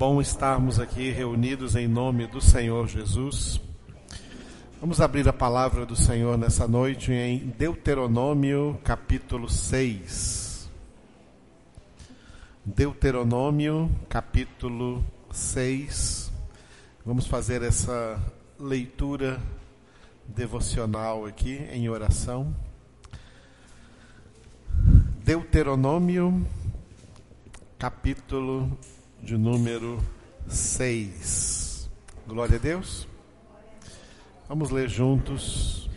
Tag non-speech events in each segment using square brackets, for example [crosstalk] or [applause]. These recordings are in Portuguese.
bom estarmos aqui reunidos em nome do Senhor Jesus. Vamos abrir a palavra do Senhor nessa noite em Deuteronômio, capítulo 6. Deuteronômio, capítulo 6. Vamos fazer essa leitura devocional aqui em oração. Deuteronômio, capítulo de número 6. Glória a Deus. Vamos ler juntos.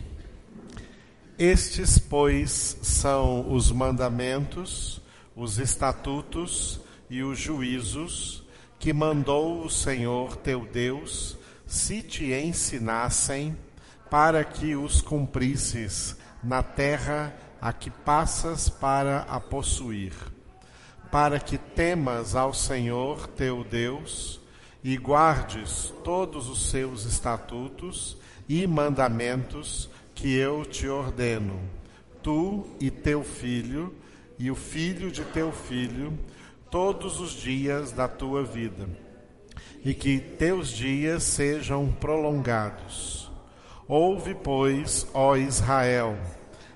Estes, pois, são os mandamentos, os estatutos e os juízos que mandou o Senhor teu Deus, se te ensinassem, para que os cumprisses na terra a que passas para a possuir para que temas ao Senhor teu Deus e guardes todos os seus estatutos e mandamentos que eu te ordeno, tu e teu filho e o filho de teu filho, todos os dias da tua vida, e que teus dias sejam prolongados. Ouve, pois, ó Israel,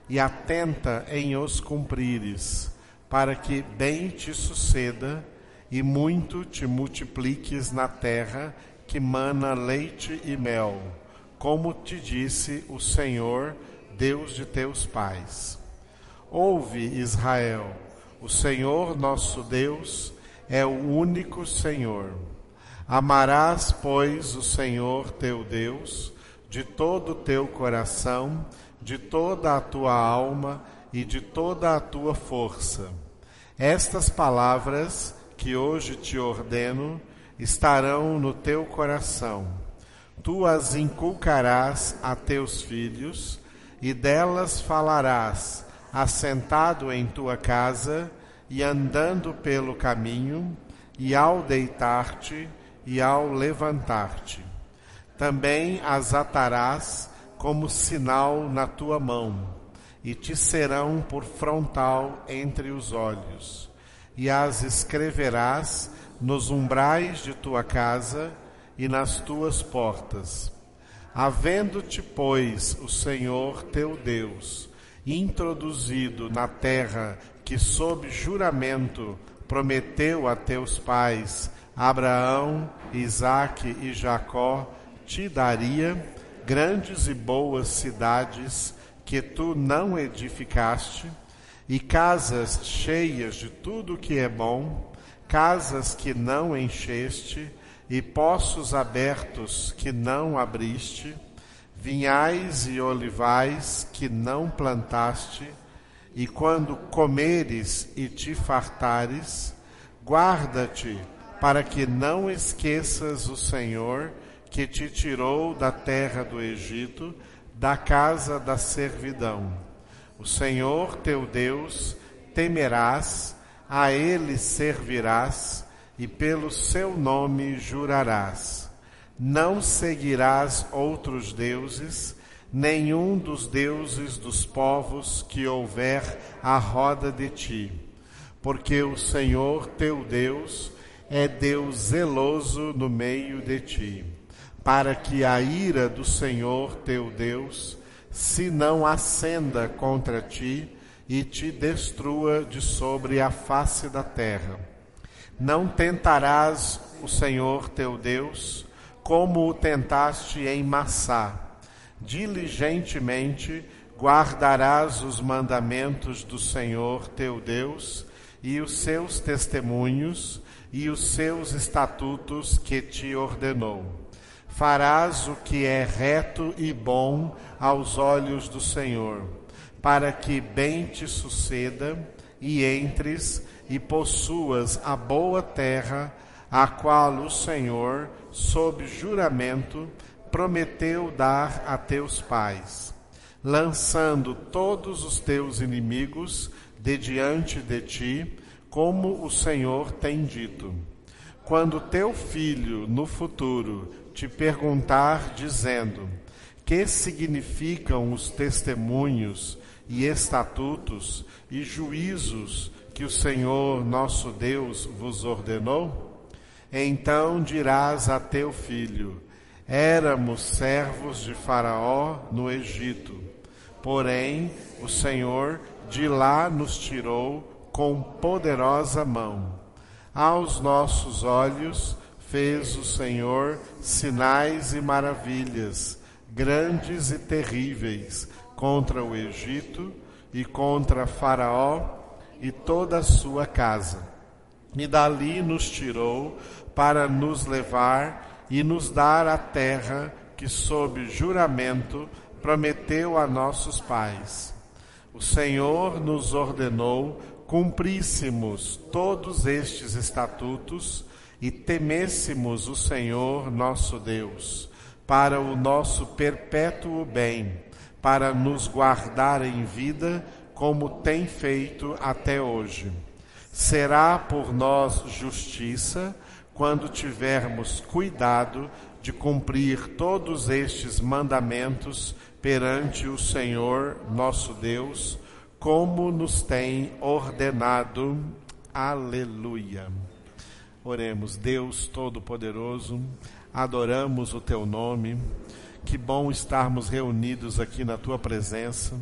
e atenta em os cumprires para que bem te suceda e muito te multipliques na terra que mana leite e mel, como te disse o Senhor, Deus de teus pais. Ouve, Israel, o Senhor nosso Deus é o único Senhor. Amarás, pois, o Senhor teu Deus de todo o teu coração, de toda a tua alma e de toda a tua força. Estas palavras que hoje te ordeno estarão no teu coração. Tu as inculcarás a teus filhos, e delas falarás, assentado em tua casa e andando pelo caminho, e ao deitar-te e ao levantar-te. Também as atarás como sinal na tua mão e te serão por frontal entre os olhos, e as escreverás nos umbrais de tua casa e nas tuas portas. Havendo-te, pois, o Senhor teu Deus introduzido na terra que, sob juramento, prometeu a teus pais, Abraão, Isaque e Jacó, te daria grandes e boas cidades que tu não edificaste, e casas cheias de tudo que é bom, casas que não encheste, e poços abertos que não abriste, vinhais e olivais que não plantaste, e quando comeres e te fartares, guarda-te para que não esqueças o Senhor que te tirou da terra do Egito da casa da servidão. O Senhor teu Deus temerás, a ele servirás e pelo seu nome jurarás. Não seguirás outros deuses, nenhum dos deuses dos povos que houver à roda de ti, porque o Senhor teu Deus é Deus zeloso no meio de ti para que a ira do Senhor teu Deus se não acenda contra ti e te destrua de sobre a face da terra. Não tentarás o Senhor teu Deus como o tentaste em Massá. Diligentemente guardarás os mandamentos do Senhor teu Deus e os seus testemunhos e os seus estatutos que te ordenou farás o que é reto e bom aos olhos do Senhor, para que bem te suceda e entres e possuas a boa terra, a qual o Senhor, sob juramento, prometeu dar a teus pais, lançando todos os teus inimigos de diante de ti, como o Senhor tem dito. Quando teu filho no futuro te perguntar, dizendo: Que significam os testemunhos e estatutos e juízos que o Senhor nosso Deus vos ordenou? Então dirás a teu filho: Éramos servos de Faraó no Egito. Porém, o Senhor de lá nos tirou com poderosa mão. Aos nossos olhos fez o Senhor sinais e maravilhas, grandes e terríveis, contra o Egito e contra Faraó e toda a sua casa. E dali nos tirou para nos levar e nos dar a terra que, sob juramento, prometeu a nossos pais. O Senhor nos ordenou cumpríssemos todos estes estatutos e temêssemos o Senhor nosso Deus, para o nosso perpétuo bem, para nos guardar em vida, como tem feito até hoje. Será por nós justiça quando tivermos cuidado de cumprir todos estes mandamentos perante o Senhor nosso Deus, como nos tem ordenado. Aleluia. Oremos, Deus Todo-Poderoso, adoramos o Teu nome. Que bom estarmos reunidos aqui na Tua presença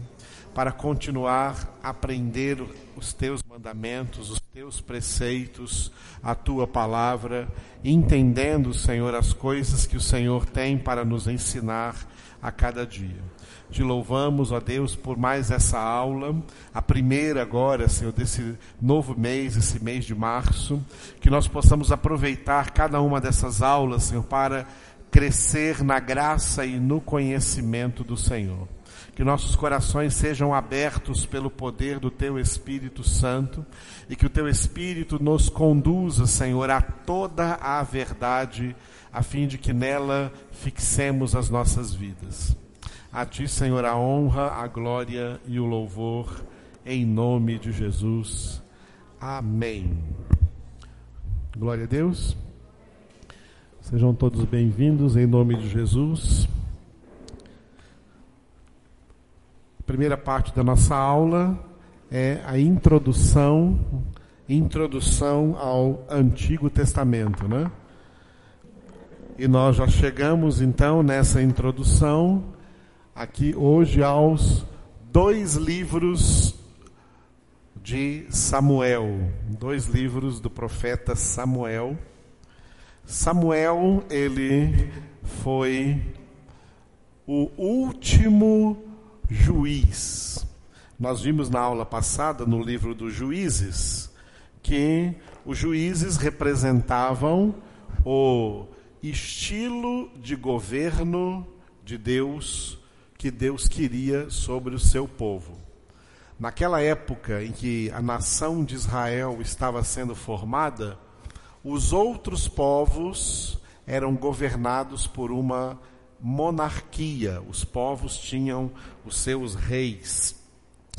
para continuar a aprender os Teus mandamentos, os Teus preceitos, a Tua palavra, entendendo, Senhor, as coisas que o Senhor tem para nos ensinar a cada dia. Te louvamos, ó Deus, por mais essa aula, a primeira agora, Senhor, desse novo mês, esse mês de março, que nós possamos aproveitar cada uma dessas aulas, Senhor, para crescer na graça e no conhecimento do Senhor que nossos corações sejam abertos pelo poder do Teu Espírito Santo e que o Teu Espírito nos conduza, Senhor, a toda a verdade, a fim de que nela fixemos as nossas vidas. A Ti, Senhor, a honra, a glória e o louvor, em nome de Jesus. Amém. Glória a Deus. Sejam todos bem-vindos em nome de Jesus. primeira parte da nossa aula é a introdução, introdução ao Antigo Testamento, né? E nós já chegamos então nessa introdução aqui hoje aos dois livros de Samuel, dois livros do profeta Samuel. Samuel, ele foi o último juiz. Nós vimos na aula passada, no livro dos juízes, que os juízes representavam o estilo de governo de Deus que Deus queria sobre o seu povo. Naquela época em que a nação de Israel estava sendo formada, os outros povos eram governados por uma monarquia. Os povos tinham os seus reis.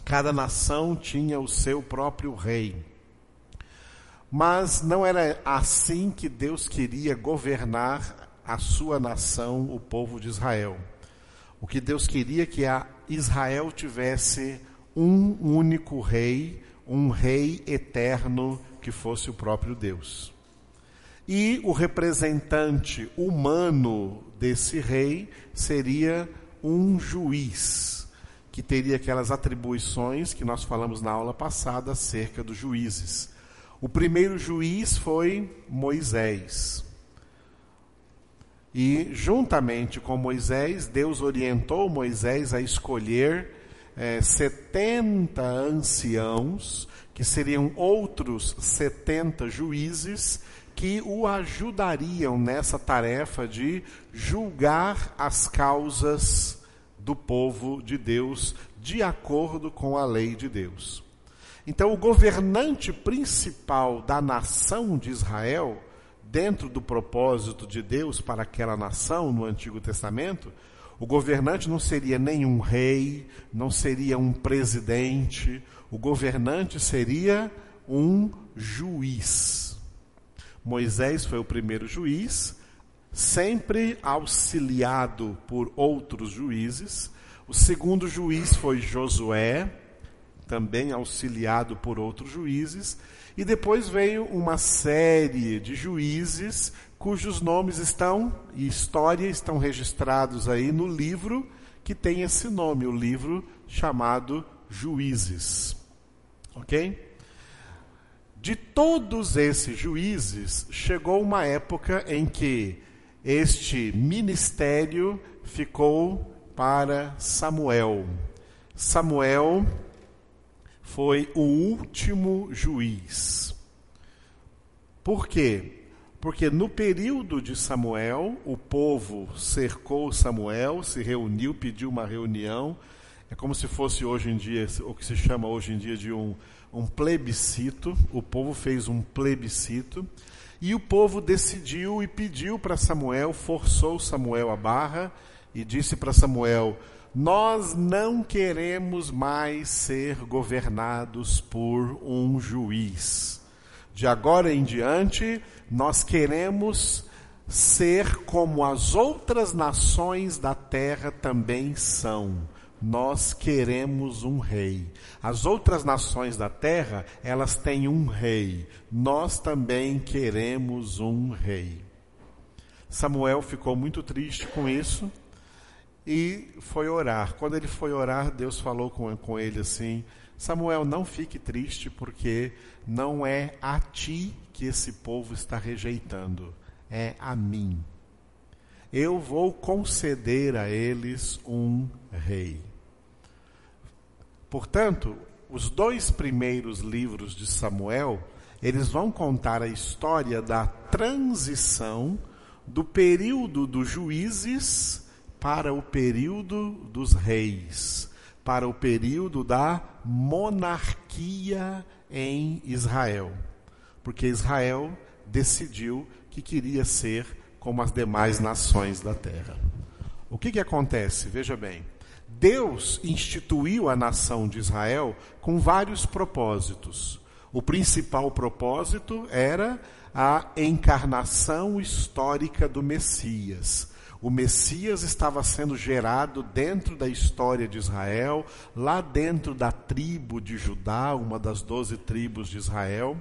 Cada nação tinha o seu próprio rei. Mas não era assim que Deus queria governar a sua nação, o povo de Israel. O que Deus queria que a Israel tivesse um único rei, um rei eterno que fosse o próprio Deus. E o representante humano desse rei seria um juiz, que teria aquelas atribuições que nós falamos na aula passada acerca dos juízes. O primeiro juiz foi Moisés. E, juntamente com Moisés, Deus orientou Moisés a escolher é, 70 anciãos, que seriam outros 70 juízes, que o ajudariam nessa tarefa de julgar as causas do povo de Deus de acordo com a lei de Deus. Então, o governante principal da nação de Israel, dentro do propósito de Deus para aquela nação no Antigo Testamento, o governante não seria nenhum rei, não seria um presidente, o governante seria um juiz. Moisés foi o primeiro juiz, sempre auxiliado por outros juízes. O segundo juiz foi Josué, também auxiliado por outros juízes, e depois veio uma série de juízes cujos nomes estão e história estão registrados aí no livro que tem esse nome, o livro chamado Juízes. OK? De todos esses juízes, chegou uma época em que este ministério ficou para Samuel. Samuel foi o último juiz. Por quê? Porque no período de Samuel, o povo cercou Samuel, se reuniu, pediu uma reunião. É como se fosse hoje em dia, o que se chama hoje em dia de um, um plebiscito. O povo fez um plebiscito. E o povo decidiu e pediu para Samuel, forçou Samuel a barra e disse para Samuel: nós não queremos mais ser governados por um juiz. De agora em diante, nós queremos ser como as outras nações da terra também são. Nós queremos um rei. As outras nações da terra, elas têm um rei. Nós também queremos um rei. Samuel ficou muito triste com isso e foi orar. Quando ele foi orar, Deus falou com, com ele assim: Samuel, não fique triste, porque não é a ti que esse povo está rejeitando, é a mim. Eu vou conceder a eles um rei. Portanto, os dois primeiros livros de Samuel, eles vão contar a história da transição do período dos juízes para o período dos reis, para o período da monarquia em Israel. Porque Israel decidiu que queria ser como as demais nações da terra. O que, que acontece? Veja bem. Deus instituiu a nação de Israel com vários propósitos. O principal propósito era a encarnação histórica do Messias o Messias estava sendo gerado dentro da história de Israel, lá dentro da tribo de Judá, uma das doze tribos de Israel,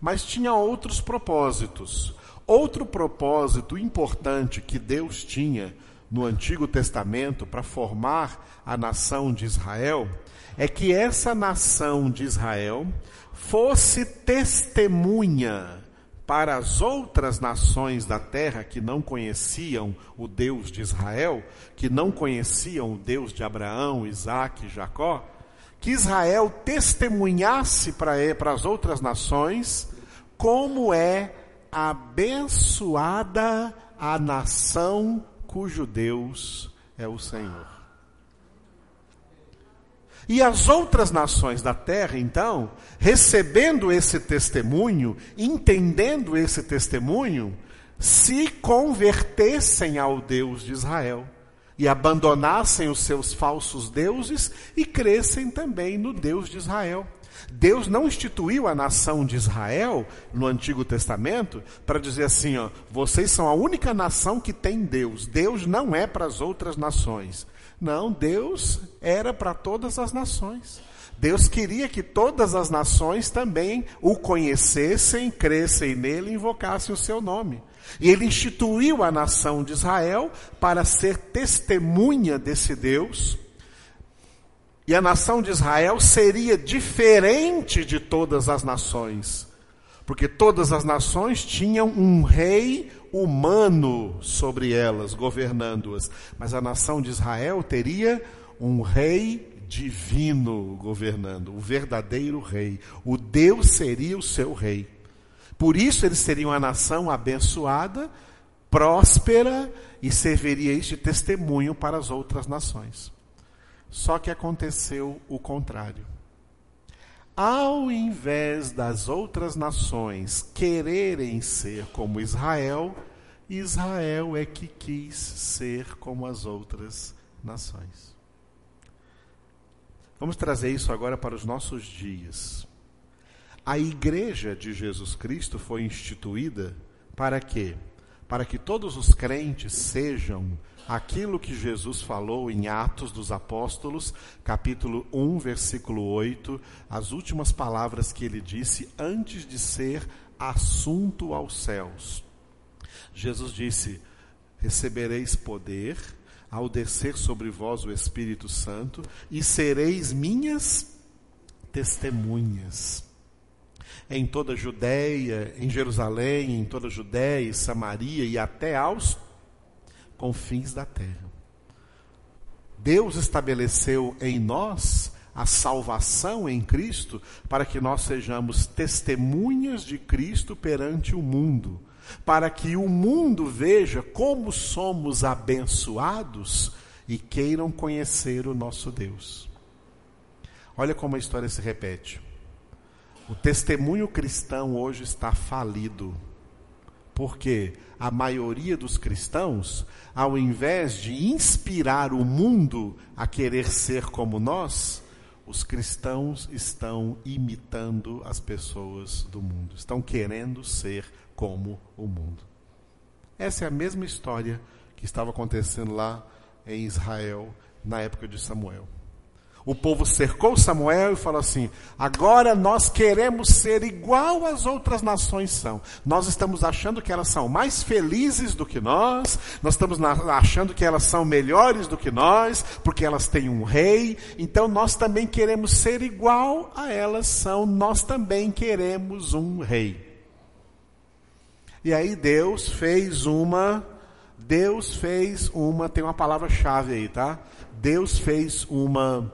mas tinha outros propósitos. Outro propósito importante que Deus tinha no Antigo Testamento para formar a nação de Israel é que essa nação de Israel fosse testemunha para as outras nações da terra que não conheciam o Deus de Israel, que não conheciam o Deus de Abraão, Isaac e Jacó, que Israel testemunhasse para as outras nações como é abençoada a nação cujo Deus é o Senhor. E as outras nações da terra, então, recebendo esse testemunho, entendendo esse testemunho, se convertessem ao Deus de Israel e abandonassem os seus falsos deuses e crescem também no Deus de Israel. Deus não instituiu a nação de Israel no Antigo Testamento para dizer assim, ó, vocês são a única nação que tem Deus. Deus não é para as outras nações. Não, Deus era para todas as nações. Deus queria que todas as nações também o conhecessem, crescem nele e invocassem o seu nome. E ele instituiu a nação de Israel para ser testemunha desse Deus. E a nação de Israel seria diferente de todas as nações, porque todas as nações tinham um rei humano sobre elas, governando-as. Mas a nação de Israel teria um rei divino governando, o verdadeiro rei. O Deus seria o seu rei. Por isso eles seriam a nação abençoada, próspera e serviria este testemunho para as outras nações. Só que aconteceu o contrário. Ao invés das outras nações quererem ser como Israel, Israel é que quis ser como as outras nações. Vamos trazer isso agora para os nossos dias. A igreja de Jesus Cristo foi instituída para quê? para que todos os crentes sejam aquilo que Jesus falou em Atos dos Apóstolos, capítulo 1, versículo 8, as últimas palavras que ele disse antes de ser assunto aos céus. Jesus disse: Recebereis poder ao descer sobre vós o Espírito Santo e sereis minhas testemunhas em toda a Judéia, em Jerusalém, em toda a Judéia e Samaria e até aos confins da terra. Deus estabeleceu em nós a salvação em Cristo para que nós sejamos testemunhas de Cristo perante o mundo, para que o mundo veja como somos abençoados e queiram conhecer o nosso Deus. Olha como a história se repete. O testemunho cristão hoje está falido. Porque a maioria dos cristãos, ao invés de inspirar o mundo a querer ser como nós, os cristãos estão imitando as pessoas do mundo, estão querendo ser como o mundo. Essa é a mesma história que estava acontecendo lá em Israel na época de Samuel. O povo cercou Samuel e falou assim: agora nós queremos ser igual às outras nações são. Nós estamos achando que elas são mais felizes do que nós, nós estamos achando que elas são melhores do que nós, porque elas têm um rei, então nós também queremos ser igual a elas são, nós também queremos um rei. E aí Deus fez uma, Deus fez uma, tem uma palavra-chave aí, tá? Deus fez uma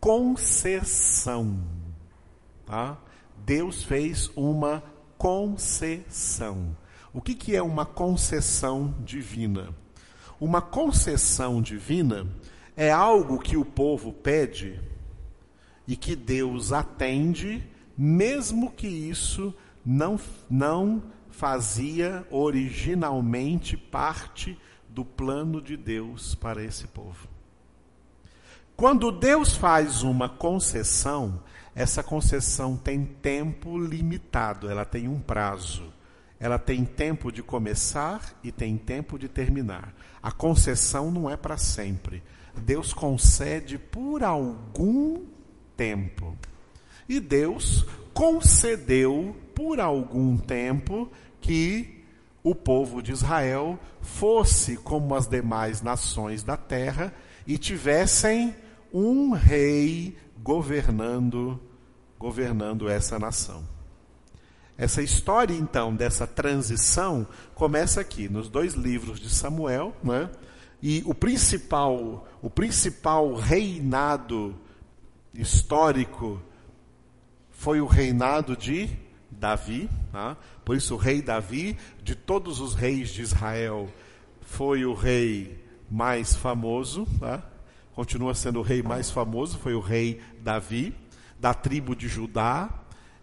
concessão. Tá? Deus fez uma concessão. O que, que é uma concessão divina? Uma concessão divina é algo que o povo pede e que Deus atende, mesmo que isso não, não fazia originalmente parte do plano de Deus para esse povo. Quando Deus faz uma concessão, essa concessão tem tempo limitado, ela tem um prazo. Ela tem tempo de começar e tem tempo de terminar. A concessão não é para sempre. Deus concede por algum tempo. E Deus concedeu por algum tempo que o povo de Israel fosse como as demais nações da terra e tivessem um rei governando governando essa nação. Essa história então dessa transição começa aqui nos dois livros de Samuel, né? E o principal o principal reinado histórico foi o reinado de Davi, tá? por isso o rei Davi, de todos os reis de Israel, foi o rei mais famoso, tá? Continua sendo o rei mais famoso, foi o rei Davi, da tribo de Judá,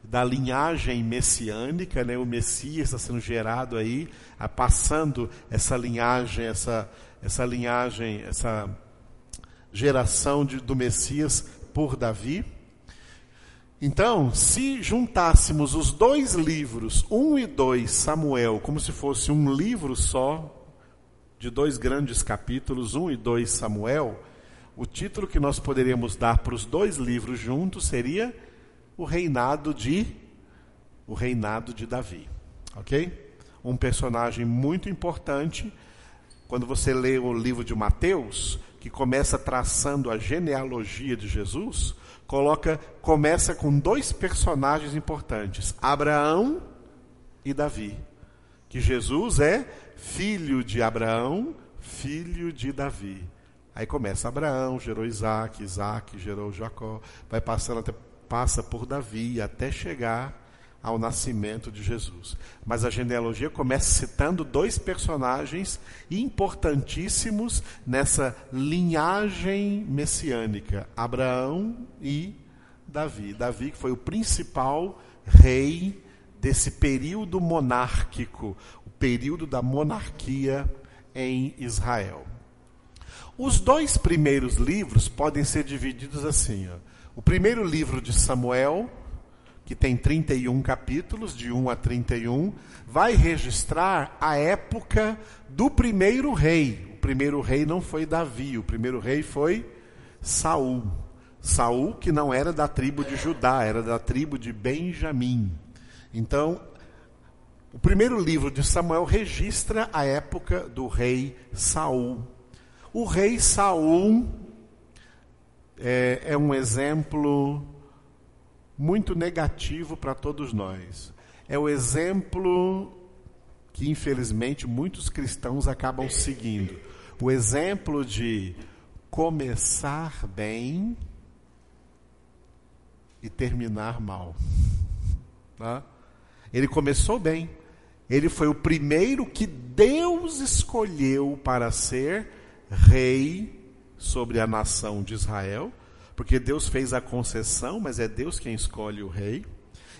da linhagem messiânica, né? o Messias está sendo gerado aí, passando essa linhagem, essa, essa linhagem, essa geração de, do Messias por Davi. Então, se juntássemos os dois livros, um e dois, Samuel, como se fosse um livro só, de dois grandes capítulos, um e dois Samuel, o título que nós poderíamos dar para os dois livros juntos seria o reinado de o reinado de Davi, OK? Um personagem muito importante. Quando você lê o livro de Mateus, que começa traçando a genealogia de Jesus, coloca começa com dois personagens importantes, Abraão e Davi. Que Jesus é filho de Abraão, filho de Davi. Aí começa Abraão, gerou Isaac, Isaac gerou Jacó, vai passando até, passa por Davi até chegar ao nascimento de Jesus. Mas a genealogia começa citando dois personagens importantíssimos nessa linhagem messiânica: Abraão e Davi. Davi que foi o principal rei desse período monárquico, o período da monarquia em Israel. Os dois primeiros livros podem ser divididos assim. Ó. O primeiro livro de Samuel, que tem 31 capítulos, de 1 a 31, vai registrar a época do primeiro rei. O primeiro rei não foi Davi, o primeiro rei foi Saul. Saul, que não era da tribo de Judá, era da tribo de Benjamim. Então, o primeiro livro de Samuel registra a época do rei Saul. O rei Saul é, é um exemplo muito negativo para todos nós. É o exemplo que, infelizmente, muitos cristãos acabam seguindo. O exemplo de começar bem e terminar mal. Tá? [laughs] Ele começou bem. Ele foi o primeiro que Deus escolheu para ser rei sobre a nação de Israel porque Deus fez a concessão, mas é Deus quem escolhe o rei.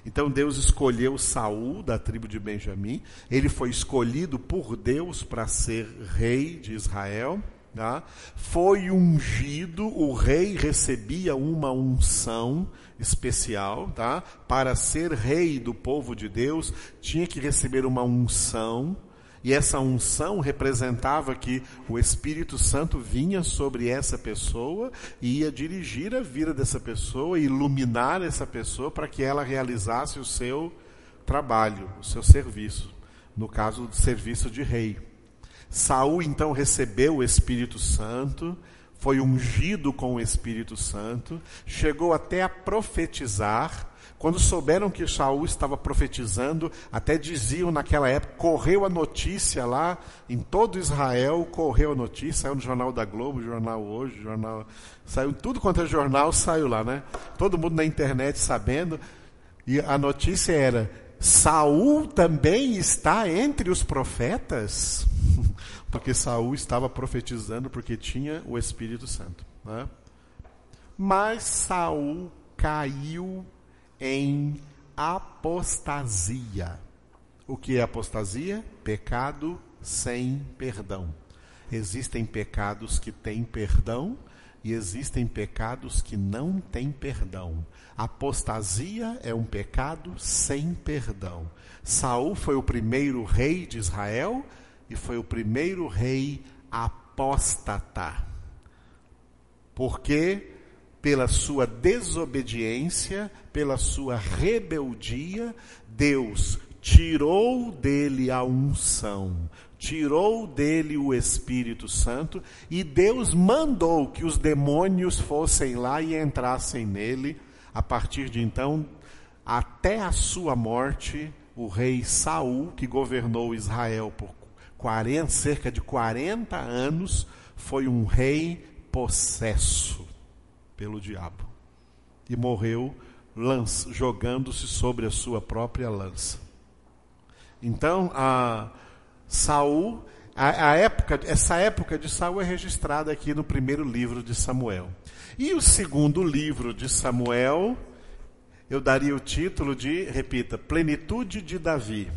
Então Deus escolheu Saul da tribo de Benjamim. Ele foi escolhido por Deus para ser rei de Israel. Tá? Foi ungido, o rei recebia uma unção especial, tá? Para ser rei do povo de Deus, tinha que receber uma unção e essa unção representava que o Espírito Santo vinha sobre essa pessoa e ia dirigir a vida dessa pessoa, iluminar essa pessoa para que ela realizasse o seu trabalho, o seu serviço, no caso do serviço de rei. Saul então recebeu o Espírito Santo, foi ungido com o Espírito Santo, chegou até a profetizar, quando souberam que Saul estava profetizando, até diziam naquela época, correu a notícia lá, em todo Israel, correu a notícia, saiu no Jornal da Globo, Jornal Hoje, Jornal. Saiu tudo quanto é jornal, saiu lá, né? Todo mundo na internet sabendo. E a notícia era: Saul também está entre os profetas? [laughs] porque Saul estava profetizando porque tinha o Espírito Santo. Né? Mas Saul caiu em apostasia. O que é apostasia? Pecado sem perdão. Existem pecados que têm perdão e existem pecados que não têm perdão. Apostasia é um pecado sem perdão. Saul foi o primeiro rei de Israel e foi o primeiro rei apóstata. Porque pela sua desobediência, pela sua rebeldia, Deus tirou dele a unção, tirou dele o Espírito Santo e Deus mandou que os demônios fossem lá e entrassem nele. A partir de então, até a sua morte, o rei Saul, que governou Israel por 40, cerca de 40 anos, foi um rei possesso pelo diabo e morreu jogando-se sobre a sua própria lança. Então, a Saul, a, a, época, essa época de Saul é registrada aqui no primeiro livro de Samuel. E o segundo livro de Samuel, eu daria o título de, repita, Plenitude de Davi.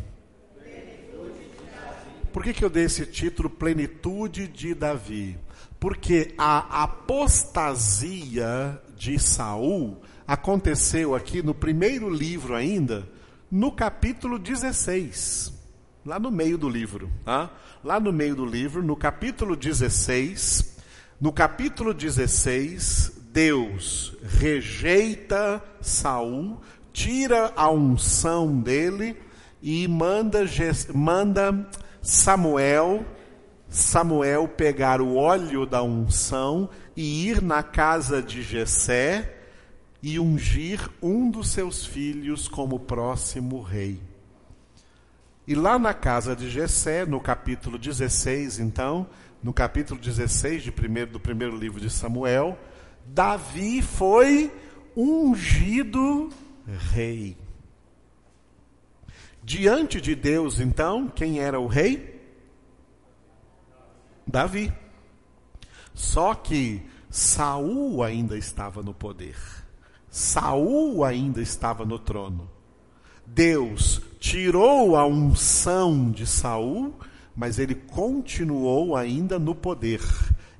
Por que, que eu dei esse título, Plenitude de Davi? Porque a apostasia de Saul aconteceu aqui no primeiro livro ainda, no capítulo 16. Lá no meio do livro, tá? Lá no meio do livro, no capítulo 16, no capítulo 16, Deus rejeita Saul, tira a unção dele e manda, manda Samuel Samuel pegar o óleo da unção e ir na casa de Jessé e ungir um dos seus filhos como próximo rei. E lá na casa de Jessé, no capítulo 16, então, no capítulo 16 de primeiro, do primeiro livro de Samuel, Davi foi ungido rei. Diante de Deus, então, quem era o rei? Davi. Só que Saul ainda estava no poder. Saul ainda estava no trono. Deus tirou a unção de Saul, mas ele continuou ainda no poder.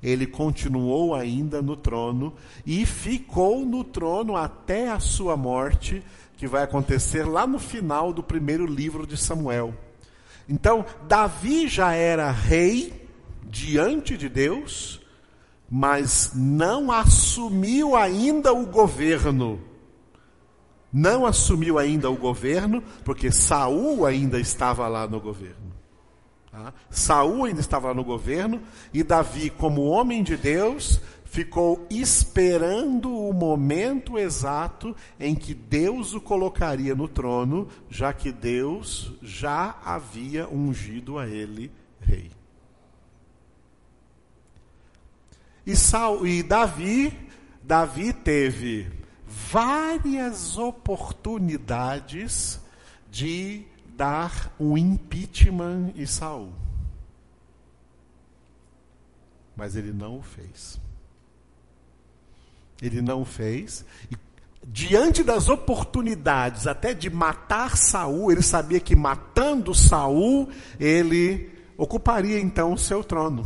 Ele continuou ainda no trono e ficou no trono até a sua morte, que vai acontecer lá no final do primeiro livro de Samuel. Então, Davi já era rei diante de Deus, mas não assumiu ainda o governo. Não assumiu ainda o governo, porque Saul ainda estava lá no governo. Tá? Saul ainda estava lá no governo, e Davi, como homem de Deus, ficou esperando o momento exato em que Deus o colocaria no trono, já que Deus já havia ungido a ele rei. E, Saul, e Davi, Davi teve várias oportunidades de dar um impeachment em Saul. Mas ele não o fez. Ele não fez. E diante das oportunidades até de matar Saul, ele sabia que matando Saul, ele ocuparia então o seu trono.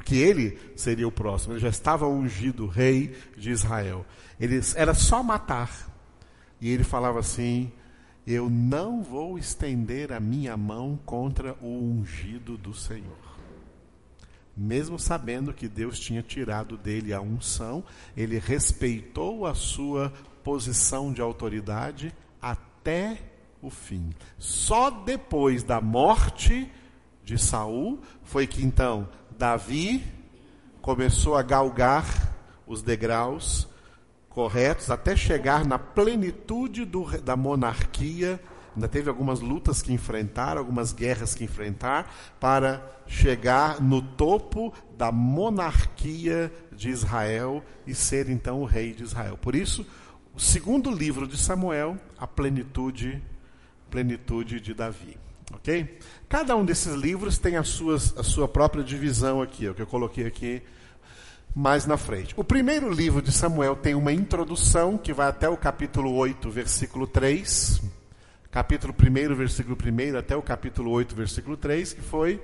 Porque ele seria o próximo, ele já estava ungido rei de Israel. Ele era só matar. E ele falava assim: Eu não vou estender a minha mão contra o ungido do Senhor mesmo sabendo que Deus tinha tirado dele a unção, ele respeitou a sua posição de autoridade até o fim. Só depois da morte de Saul foi que então Davi começou a galgar os degraus corretos até chegar na plenitude do, da monarquia Ainda teve algumas lutas que enfrentar, algumas guerras que enfrentar, para chegar no topo da monarquia de Israel e ser então o rei de Israel. Por isso, o segundo livro de Samuel, a plenitude, plenitude de Davi. Ok? Cada um desses livros tem as suas, a sua própria divisão aqui, o que eu coloquei aqui mais na frente. O primeiro livro de Samuel tem uma introdução que vai até o capítulo 8, versículo 3 capítulo 1, versículo 1 até o capítulo 8, versículo 3, que foi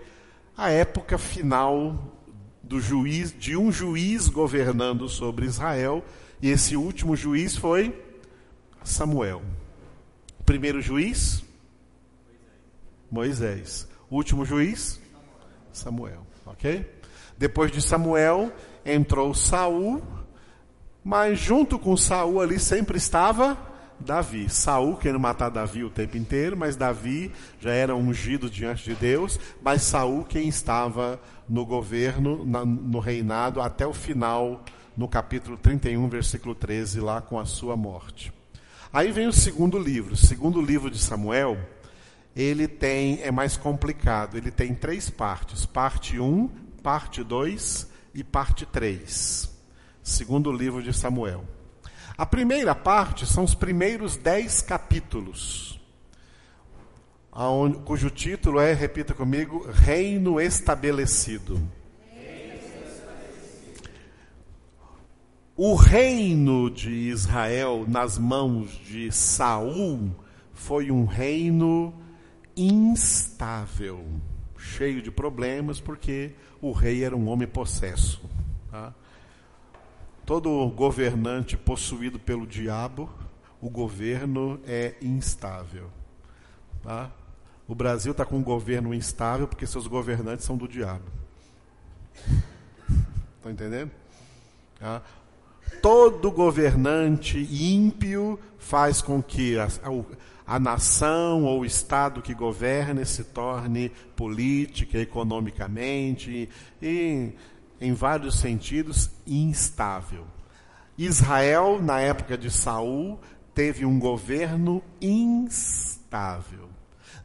a época final do juiz, de um juiz governando sobre Israel, e esse último juiz foi Samuel. Primeiro juiz Moisés. Último juiz Samuel, OK? Depois de Samuel entrou Saul, mas junto com Saul ali sempre estava Davi. Saul querendo matar Davi o tempo inteiro, mas Davi já era ungido diante de Deus, mas Saul quem estava no governo, no reinado até o final, no capítulo 31, versículo 13, lá com a sua morte. Aí vem o segundo livro. O segundo livro de Samuel, ele tem é mais complicado. Ele tem três partes: parte 1, parte 2 e parte 3. Segundo livro de Samuel. A primeira parte são os primeiros dez capítulos, cujo título é, repita comigo, Reino Estabelecido. O reino de Israel nas mãos de Saul foi um reino instável, cheio de problemas, porque o rei era um homem possesso. Tá? Todo governante possuído pelo diabo, o governo é instável. Tá? O Brasil está com um governo instável porque seus governantes são do diabo. Estão [laughs] tá entendendo? Tá? Todo governante ímpio faz com que a, a, a nação ou o Estado que governe se torne política, economicamente e em vários sentidos, instável. Israel, na época de Saul, teve um governo instável.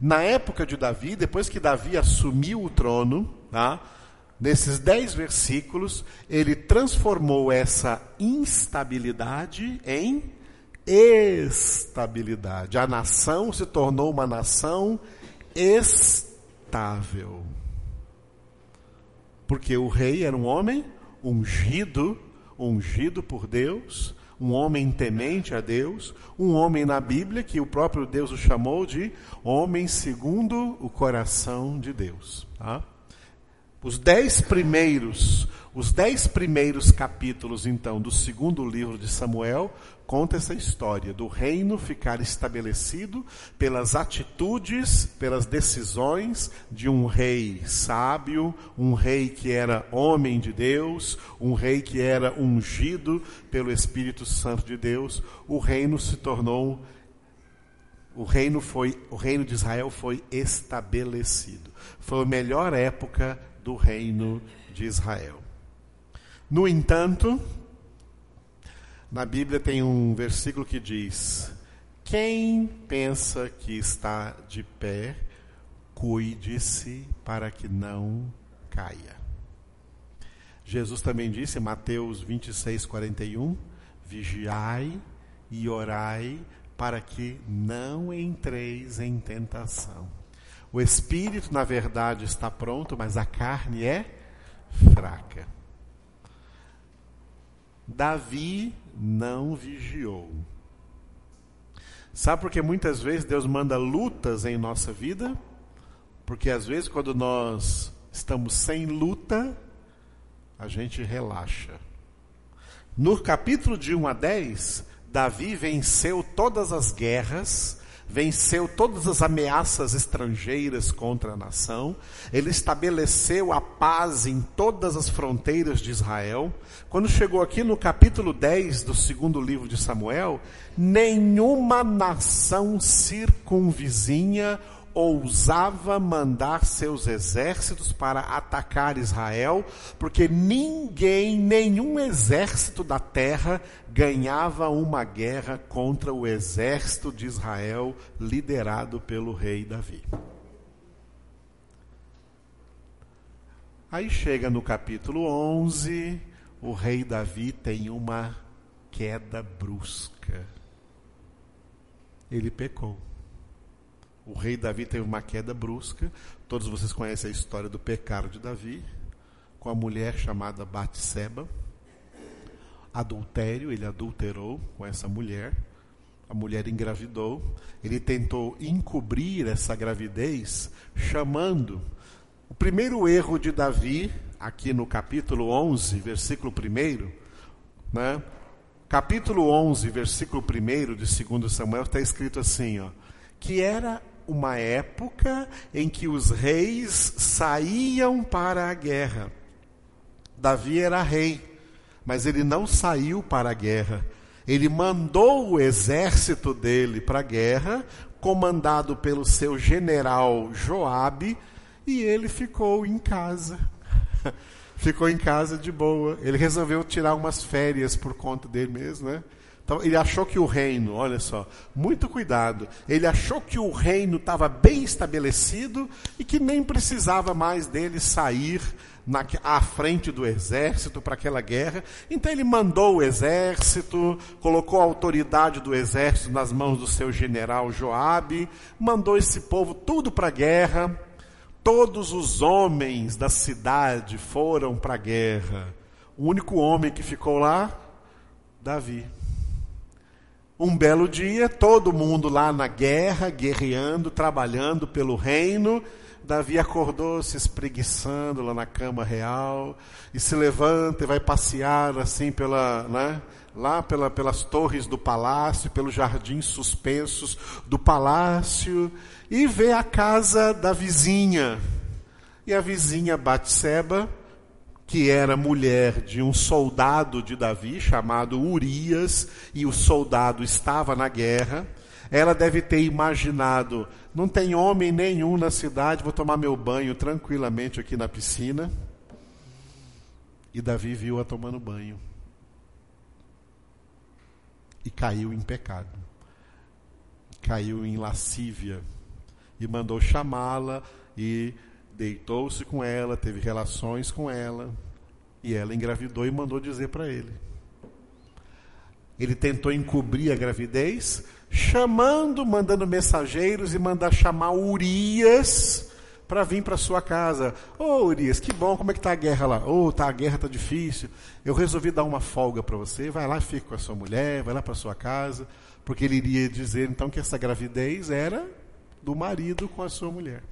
Na época de Davi, depois que Davi assumiu o trono, tá? nesses dez versículos, ele transformou essa instabilidade em estabilidade. A nação se tornou uma nação estável. Porque o rei era um homem ungido, ungido por Deus, um homem temente a Deus, um homem na Bíblia que o próprio Deus o chamou de homem segundo o coração de Deus. Tá? Os dez primeiros, os dez primeiros capítulos, então, do segundo livro de Samuel, conta essa história do reino ficar estabelecido pelas atitudes, pelas decisões de um rei sábio, um rei que era homem de Deus, um rei que era ungido pelo Espírito Santo de Deus. O reino se tornou o reino foi, o reino de Israel foi estabelecido. Foi a melhor época do reino de Israel. No entanto, na Bíblia tem um versículo que diz: Quem pensa que está de pé, cuide-se para que não caia. Jesus também disse em Mateus 26, 41: Vigiai e orai para que não entreis em tentação. O espírito, na verdade, está pronto, mas a carne é fraca. Davi não vigiou. Sabe por que muitas vezes Deus manda lutas em nossa vida? Porque às vezes quando nós estamos sem luta, a gente relaxa. No capítulo de 1 a 10, Davi venceu todas as guerras, venceu todas as ameaças estrangeiras contra a nação, ele estabeleceu a paz em todas as fronteiras de Israel. Quando chegou aqui no capítulo 10 do segundo livro de Samuel, nenhuma nação circunvizinha ousava mandar seus exércitos para atacar Israel, porque ninguém, nenhum exército da terra ganhava uma guerra contra o exército de Israel liderado pelo rei Davi. Aí chega no capítulo 11, o rei Davi tem uma queda brusca. Ele pecou. O rei Davi teve uma queda brusca. Todos vocês conhecem a história do pecado de Davi, com a mulher chamada Batseba. Adultério, ele adulterou com essa mulher. A mulher engravidou. Ele tentou encobrir essa gravidez, chamando. O primeiro erro de Davi, aqui no capítulo 11, versículo 1, né? Capítulo 11, versículo 1 de 2 Samuel está escrito assim, ó, que era uma época em que os reis saíam para a guerra. Davi era rei, mas ele não saiu para a guerra. Ele mandou o exército dele para a guerra, comandado pelo seu general Joabe, e ele ficou em casa. [laughs] ficou em casa de boa. Ele resolveu tirar umas férias por conta dele mesmo, né? Então, ele achou que o reino, olha só, muito cuidado, ele achou que o reino estava bem estabelecido e que nem precisava mais dele sair na, à frente do exército para aquela guerra. Então ele mandou o exército, colocou a autoridade do exército nas mãos do seu general Joabe, mandou esse povo tudo para a guerra. Todos os homens da cidade foram para a guerra. O único homem que ficou lá, Davi. Um belo dia, todo mundo lá na guerra, guerreando, trabalhando pelo reino. Davi acordou se espreguiçando lá na cama real e se levanta e vai passear assim pela, né, lá pela, pelas torres do palácio, pelos jardins suspensos do palácio e vê a casa da vizinha. E a vizinha Batseba que era mulher de um soldado de Davi chamado Urias, e o soldado estava na guerra. Ela deve ter imaginado: não tem homem nenhum na cidade, vou tomar meu banho tranquilamente aqui na piscina. E Davi viu-a tomando banho. E caiu em pecado. Caiu em lascívia. E mandou chamá-la e deitou-se com ela, teve relações com ela, e ela engravidou e mandou dizer para ele. Ele tentou encobrir a gravidez, chamando, mandando mensageiros e mandar chamar Urias para vir para sua casa. Ô oh, Urias, que bom, como é que tá a guerra lá? Ô, oh, tá a guerra tá difícil. Eu resolvi dar uma folga para você. Vai lá, fica com a sua mulher, vai lá para sua casa, porque ele iria dizer então que essa gravidez era do marido com a sua mulher.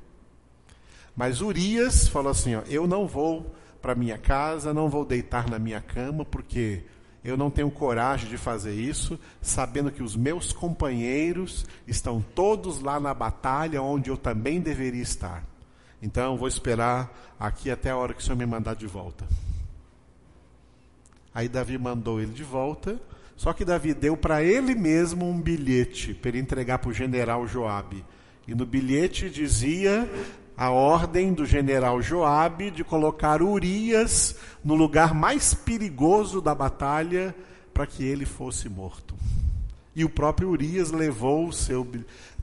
Mas Urias falou assim: ó, Eu não vou para minha casa, não vou deitar na minha cama, porque eu não tenho coragem de fazer isso, sabendo que os meus companheiros estão todos lá na batalha onde eu também deveria estar. Então, vou esperar aqui até a hora que o Senhor me mandar de volta. Aí Davi mandou ele de volta, só que Davi deu para ele mesmo um bilhete para ele entregar para o general Joabe. E no bilhete dizia a ordem do general Joabe de colocar Urias no lugar mais perigoso da batalha para que ele fosse morto. E o próprio Urias levou o seu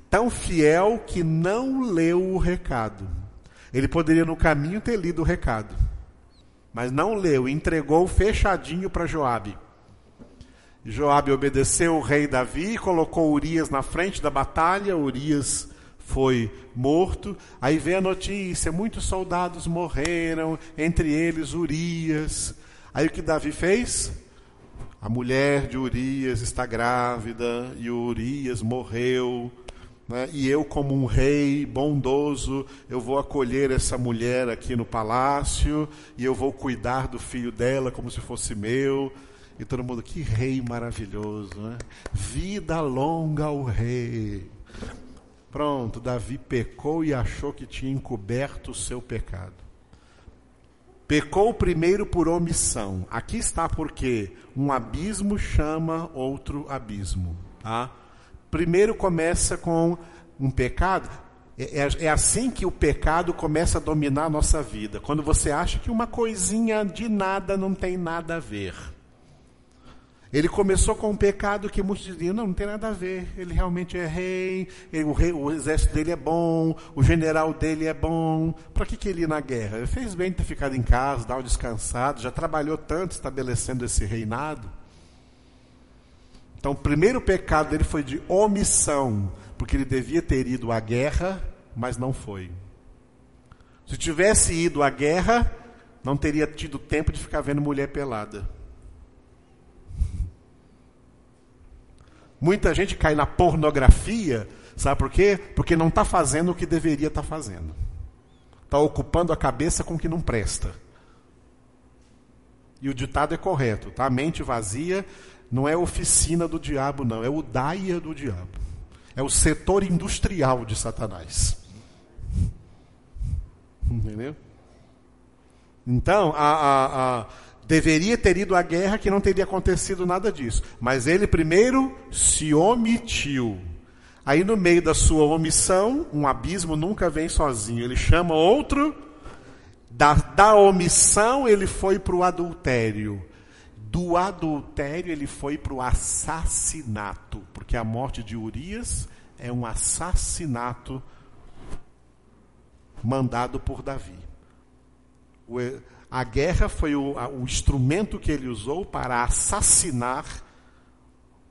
tão fiel que não leu o recado. Ele poderia no caminho ter lido o recado, mas não leu, entregou fechadinho para Joabe. Joabe obedeceu o rei Davi, colocou Urias na frente da batalha, Urias foi morto. Aí vem a notícia: muitos soldados morreram, entre eles Urias. Aí o que Davi fez? A mulher de Urias está grávida e Urias morreu. Né? E eu, como um rei bondoso, eu vou acolher essa mulher aqui no palácio e eu vou cuidar do filho dela como se fosse meu. E todo mundo, que rei maravilhoso, né? Vida longa ao rei. Pronto, Davi pecou e achou que tinha encoberto o seu pecado. Pecou primeiro por omissão. Aqui está porque um abismo chama outro abismo. Tá? Primeiro começa com um pecado. É, é, é, assim que o pecado começa a dominar a nossa vida. Quando você acha que uma coisinha de nada não tem nada a ver. Ele começou com um pecado que muitos diziam, não, não tem nada a ver. Ele realmente é rei, ele, o, rei o, exército dele é bom, o general dele é bom. Para que, que ele ia na guerra? Ele fez bem ter ficado em casa, dar um descansado, já trabalhou tanto estabelecendo esse reinado. Então, o primeiro pecado dele foi de omissão, porque ele devia ter ido à guerra, mas não foi. Se tivesse ido à guerra, não teria tido tempo de ficar vendo mulher pelada. Muita gente cai na pornografia, sabe por quê? Porque não está fazendo o que deveria estar tá fazendo. Está ocupando a cabeça com o que não presta. E o ditado é correto, tá? A mente vazia não é oficina do diabo, não, é o daia do diabo. É o setor industrial de Satanás. [laughs] Entendeu? Então, a, a, a Deveria ter ido à guerra que não teria acontecido nada disso. Mas ele primeiro se omitiu. Aí no meio da sua omissão, um abismo nunca vem sozinho. Ele chama outro. Da, da omissão ele foi para o adultério. Do adultério ele foi para o assassinato. Porque a morte de Urias é um assassinato mandado por Davi. O, a guerra foi o, a, o instrumento que ele usou para assassinar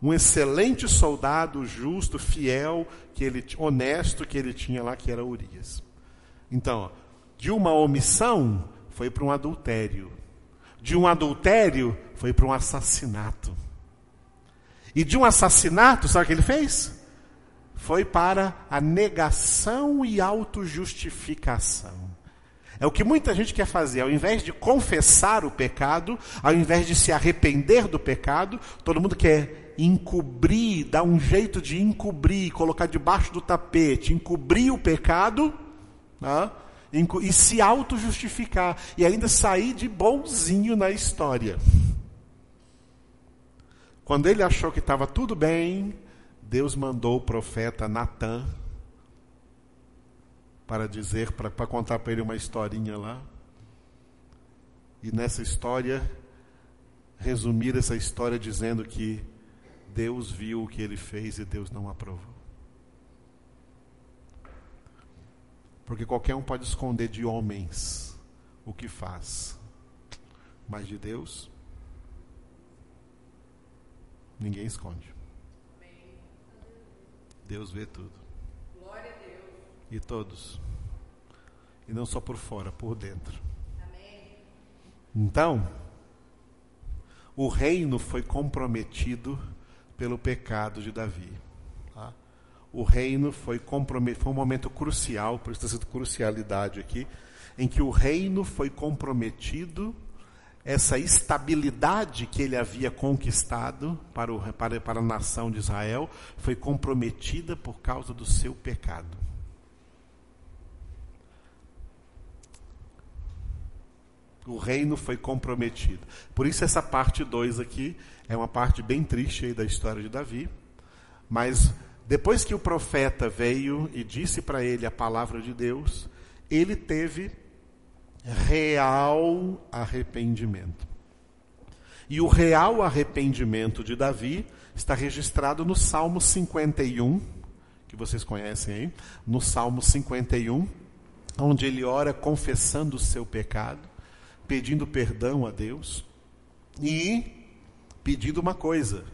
um excelente soldado, justo, fiel, que ele, honesto que ele tinha lá, que era Urias. Então, de uma omissão foi para um adultério. De um adultério foi para um assassinato. E de um assassinato, sabe o que ele fez? Foi para a negação e autojustificação. É o que muita gente quer fazer, ao invés de confessar o pecado, ao invés de se arrepender do pecado, todo mundo quer encobrir, dar um jeito de encobrir, colocar debaixo do tapete, encobrir o pecado né? e se auto-justificar e ainda sair de bonzinho na história. Quando ele achou que estava tudo bem, Deus mandou o profeta Natan para dizer, para, para contar para ele uma historinha lá. E nessa história, resumir essa história dizendo que Deus viu o que ele fez e Deus não aprovou. Porque qualquer um pode esconder de homens o que faz, mas de Deus, ninguém esconde. Deus vê tudo e todos. E não só por fora, por dentro. Amém. Então, o reino foi comprometido pelo pecado de Davi. Tá? o reino foi comprometido. Foi um momento crucial, por isso está sendo crucialidade aqui, em que o reino foi comprometido, essa estabilidade que ele havia conquistado para, o, para, para a nação de Israel foi comprometida por causa do seu pecado. O reino foi comprometido. Por isso, essa parte 2 aqui é uma parte bem triste da história de Davi. Mas depois que o profeta veio e disse para ele a palavra de Deus, ele teve real arrependimento. E o real arrependimento de Davi está registrado no Salmo 51, que vocês conhecem aí, no Salmo 51, onde ele ora confessando o seu pecado pedindo perdão a Deus e pedindo uma coisa.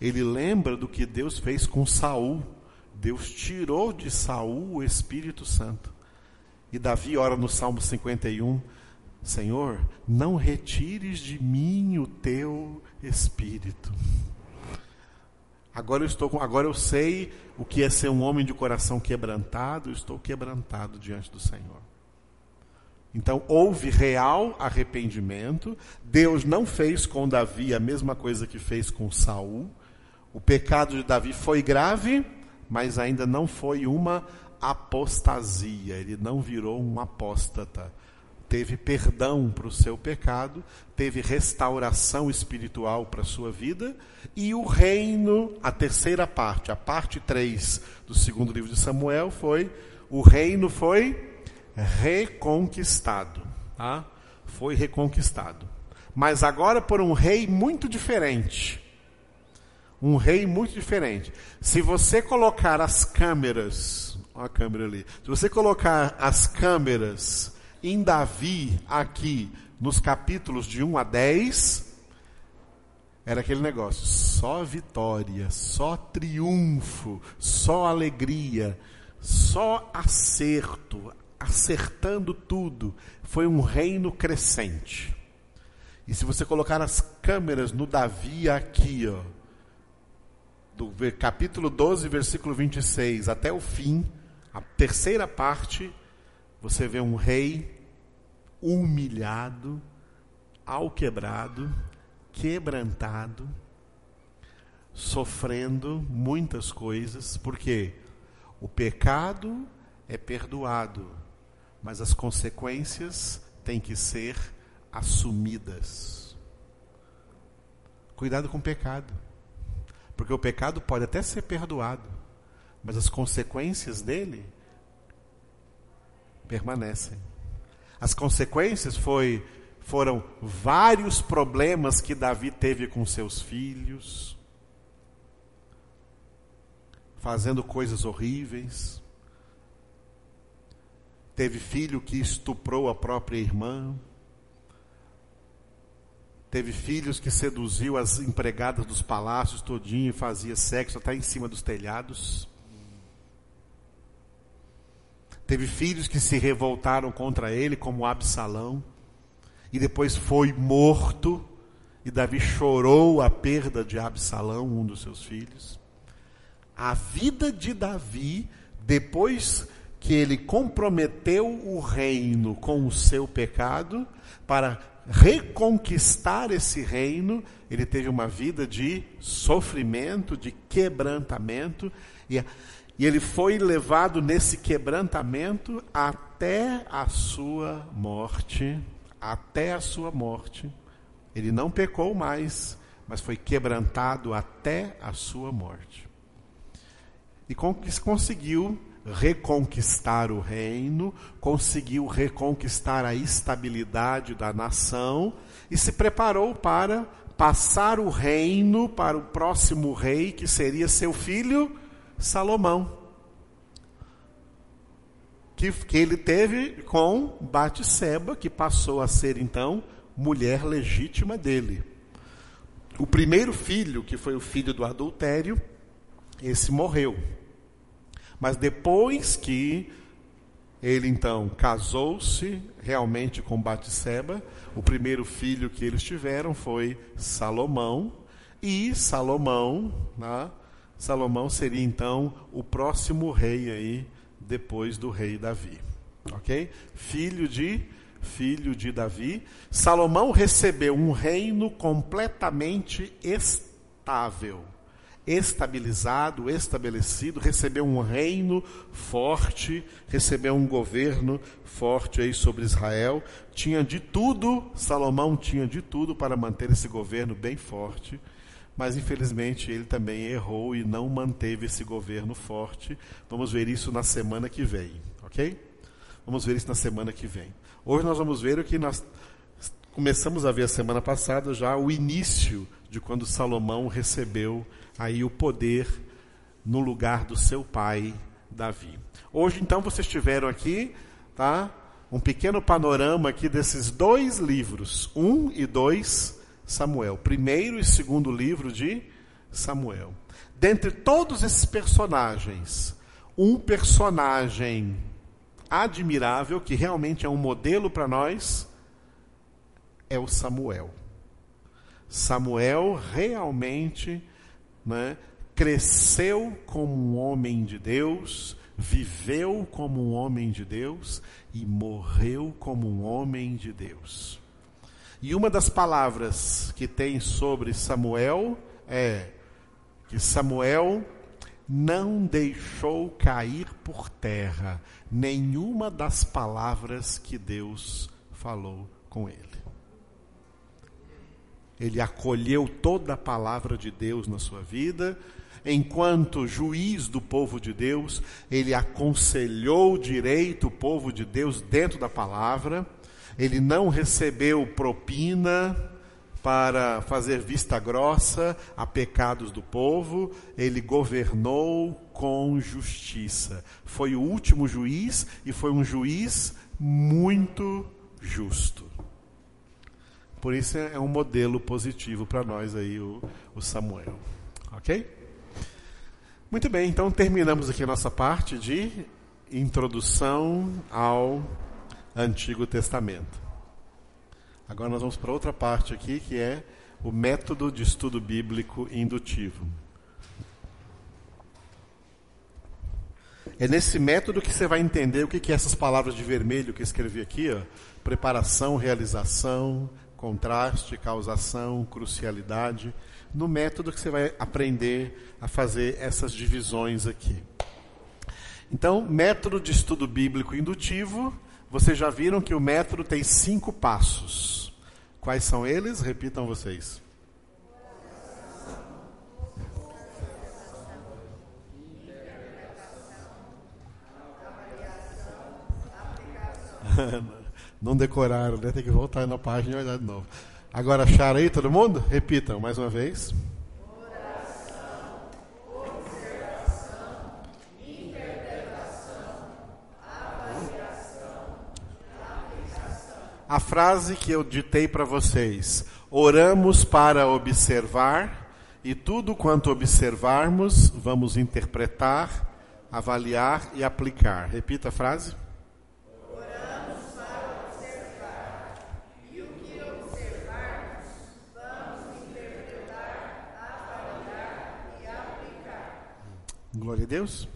Ele lembra do que Deus fez com Saul. Deus tirou de Saul o Espírito Santo. E Davi ora no Salmo 51, Senhor, não retires de mim o teu espírito. Agora eu estou com, agora eu sei o que é ser um homem de coração quebrantado, estou quebrantado diante do Senhor. Então houve real arrependimento. Deus não fez com Davi a mesma coisa que fez com Saul. O pecado de Davi foi grave, mas ainda não foi uma apostasia. Ele não virou um apóstata. Teve perdão para o seu pecado, teve restauração espiritual para a sua vida, e o reino, a terceira parte, a parte 3 do segundo livro de Samuel, foi: o reino foi reconquistado. Tá? Foi reconquistado. Mas agora por um rei muito diferente. Um rei muito diferente. Se você colocar as câmeras, olha a câmera ali. Se você colocar as câmeras em Davi aqui nos capítulos de 1 a 10, era aquele negócio, só vitória, só triunfo, só alegria, só acerto, acertando tudo. Foi um reino crescente. E se você colocar as câmeras no Davi aqui, ó, do capítulo 12, versículo 26 até o fim, a terceira parte, você vê um rei humilhado, alquebrado, quebrantado, sofrendo muitas coisas, porque o pecado é perdoado, mas as consequências têm que ser assumidas. Cuidado com o pecado, porque o pecado pode até ser perdoado, mas as consequências dele permanecem. As consequências foi, foram vários problemas que Davi teve com seus filhos, fazendo coisas horríveis teve filho que estuprou a própria irmã, teve filhos que seduziu as empregadas dos palácios todinho e fazia sexo até em cima dos telhados. Teve filhos que se revoltaram contra ele, como Absalão, e depois foi morto, e Davi chorou a perda de Absalão, um dos seus filhos. A vida de Davi, depois que ele comprometeu o reino com o seu pecado, para reconquistar esse reino, ele teve uma vida de sofrimento, de quebrantamento, e, e ele foi levado nesse quebrantamento até a sua morte. Até a sua morte. Ele não pecou mais, mas foi quebrantado até a sua morte. E conseguiu reconquistar o reino, conseguiu reconquistar a estabilidade da nação e se preparou para passar o reino para o próximo rei, que seria seu filho Salomão. Que, que ele teve com Batseba, que passou a ser então mulher legítima dele. O primeiro filho, que foi o filho do adultério, esse morreu. Mas depois que ele então casou-se realmente com Batseba, o primeiro filho que eles tiveram foi Salomão, e Salomão, né, Salomão seria então o próximo rei aí depois do rei Davi. OK? Filho de filho de Davi, Salomão recebeu um reino completamente estável estabilizado, estabelecido, recebeu um reino forte, recebeu um governo forte aí sobre Israel. Tinha de tudo, Salomão tinha de tudo para manter esse governo bem forte, mas infelizmente ele também errou e não manteve esse governo forte. Vamos ver isso na semana que vem, ok? Vamos ver isso na semana que vem. Hoje nós vamos ver o que nós começamos a ver a semana passada já o início de quando Salomão recebeu aí o poder no lugar do seu pai Davi. Hoje então vocês tiveram aqui, tá? Um pequeno panorama aqui desses dois livros, um e dois Samuel, primeiro e segundo livro de Samuel. Dentre todos esses personagens, um personagem admirável que realmente é um modelo para nós é o Samuel. Samuel realmente né, cresceu como um homem de Deus, viveu como um homem de Deus e morreu como um homem de Deus. E uma das palavras que tem sobre Samuel é que Samuel não deixou cair por terra nenhuma das palavras que Deus falou com ele. Ele acolheu toda a palavra de Deus na sua vida. Enquanto juiz do povo de Deus, ele aconselhou direito o povo de Deus dentro da palavra. Ele não recebeu propina para fazer vista grossa a pecados do povo, ele governou com justiça. Foi o último juiz e foi um juiz muito justo. Por isso é um modelo positivo para nós aí, o, o Samuel. Ok? Muito bem, então terminamos aqui a nossa parte de introdução ao Antigo Testamento. Agora nós vamos para outra parte aqui, que é o método de estudo bíblico indutivo. É nesse método que você vai entender o que é essas palavras de vermelho que eu escrevi aqui, ó. Preparação, realização, contraste, causação, crucialidade, no método que você vai aprender a fazer essas divisões aqui. Então, método de estudo bíblico indutivo, vocês já viram que o método tem cinco passos. Quais são eles? Repitam vocês. [laughs] Não decoraram, né? Tem que voltar na página e olhar de novo. Agora acharam aí todo mundo? Repitam mais uma vez. Oração, observação, interpretação, avaliação, aplicação. A frase que eu ditei para vocês: oramos para observar e tudo quanto observarmos, vamos interpretar, avaliar e aplicar. Repita a frase. Glória a Deus.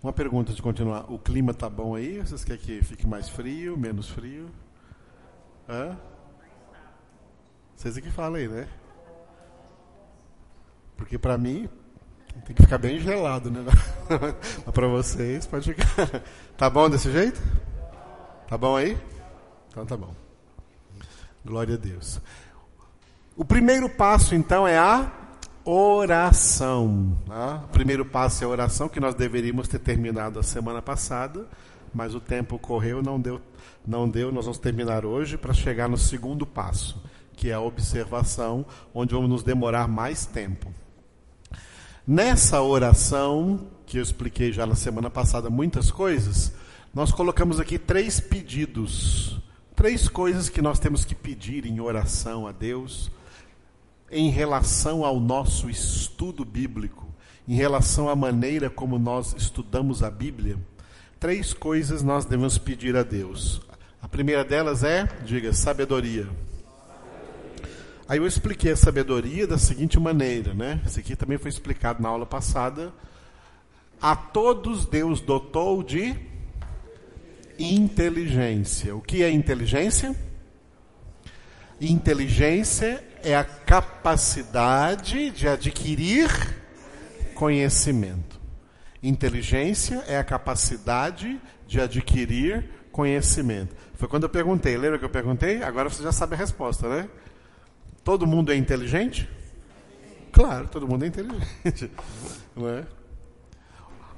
Uma pergunta de continuar. O clima tá bom aí? Vocês querem que fique mais frio, menos frio? Hã? Vocês é que falam aí, né? Porque para mim tem que ficar bem gelado, né? [laughs] Mas para vocês pode ficar. Tá bom desse jeito? Tá bom aí? Então tá bom. Glória a Deus. O primeiro passo então é a oração. Tá? O primeiro passo é a oração, que nós deveríamos ter terminado a semana passada, mas o tempo correu, não deu, não deu. Nós vamos terminar hoje para chegar no segundo passo, que é a observação, onde vamos nos demorar mais tempo. Nessa oração, que eu expliquei já na semana passada muitas coisas, nós colocamos aqui três pedidos, três coisas que nós temos que pedir em oração a Deus em relação ao nosso estudo bíblico, em relação à maneira como nós estudamos a Bíblia, três coisas nós devemos pedir a Deus. A primeira delas é, diga, sabedoria. Aí eu expliquei a sabedoria da seguinte maneira, né? Isso aqui também foi explicado na aula passada. A todos Deus dotou de inteligência. O que é inteligência? Inteligência é a capacidade de adquirir conhecimento. Inteligência é a capacidade de adquirir conhecimento. Foi quando eu perguntei, lembra que eu perguntei? Agora você já sabe a resposta, né? Todo mundo é inteligente? Claro, todo mundo é inteligente. [laughs] Não é?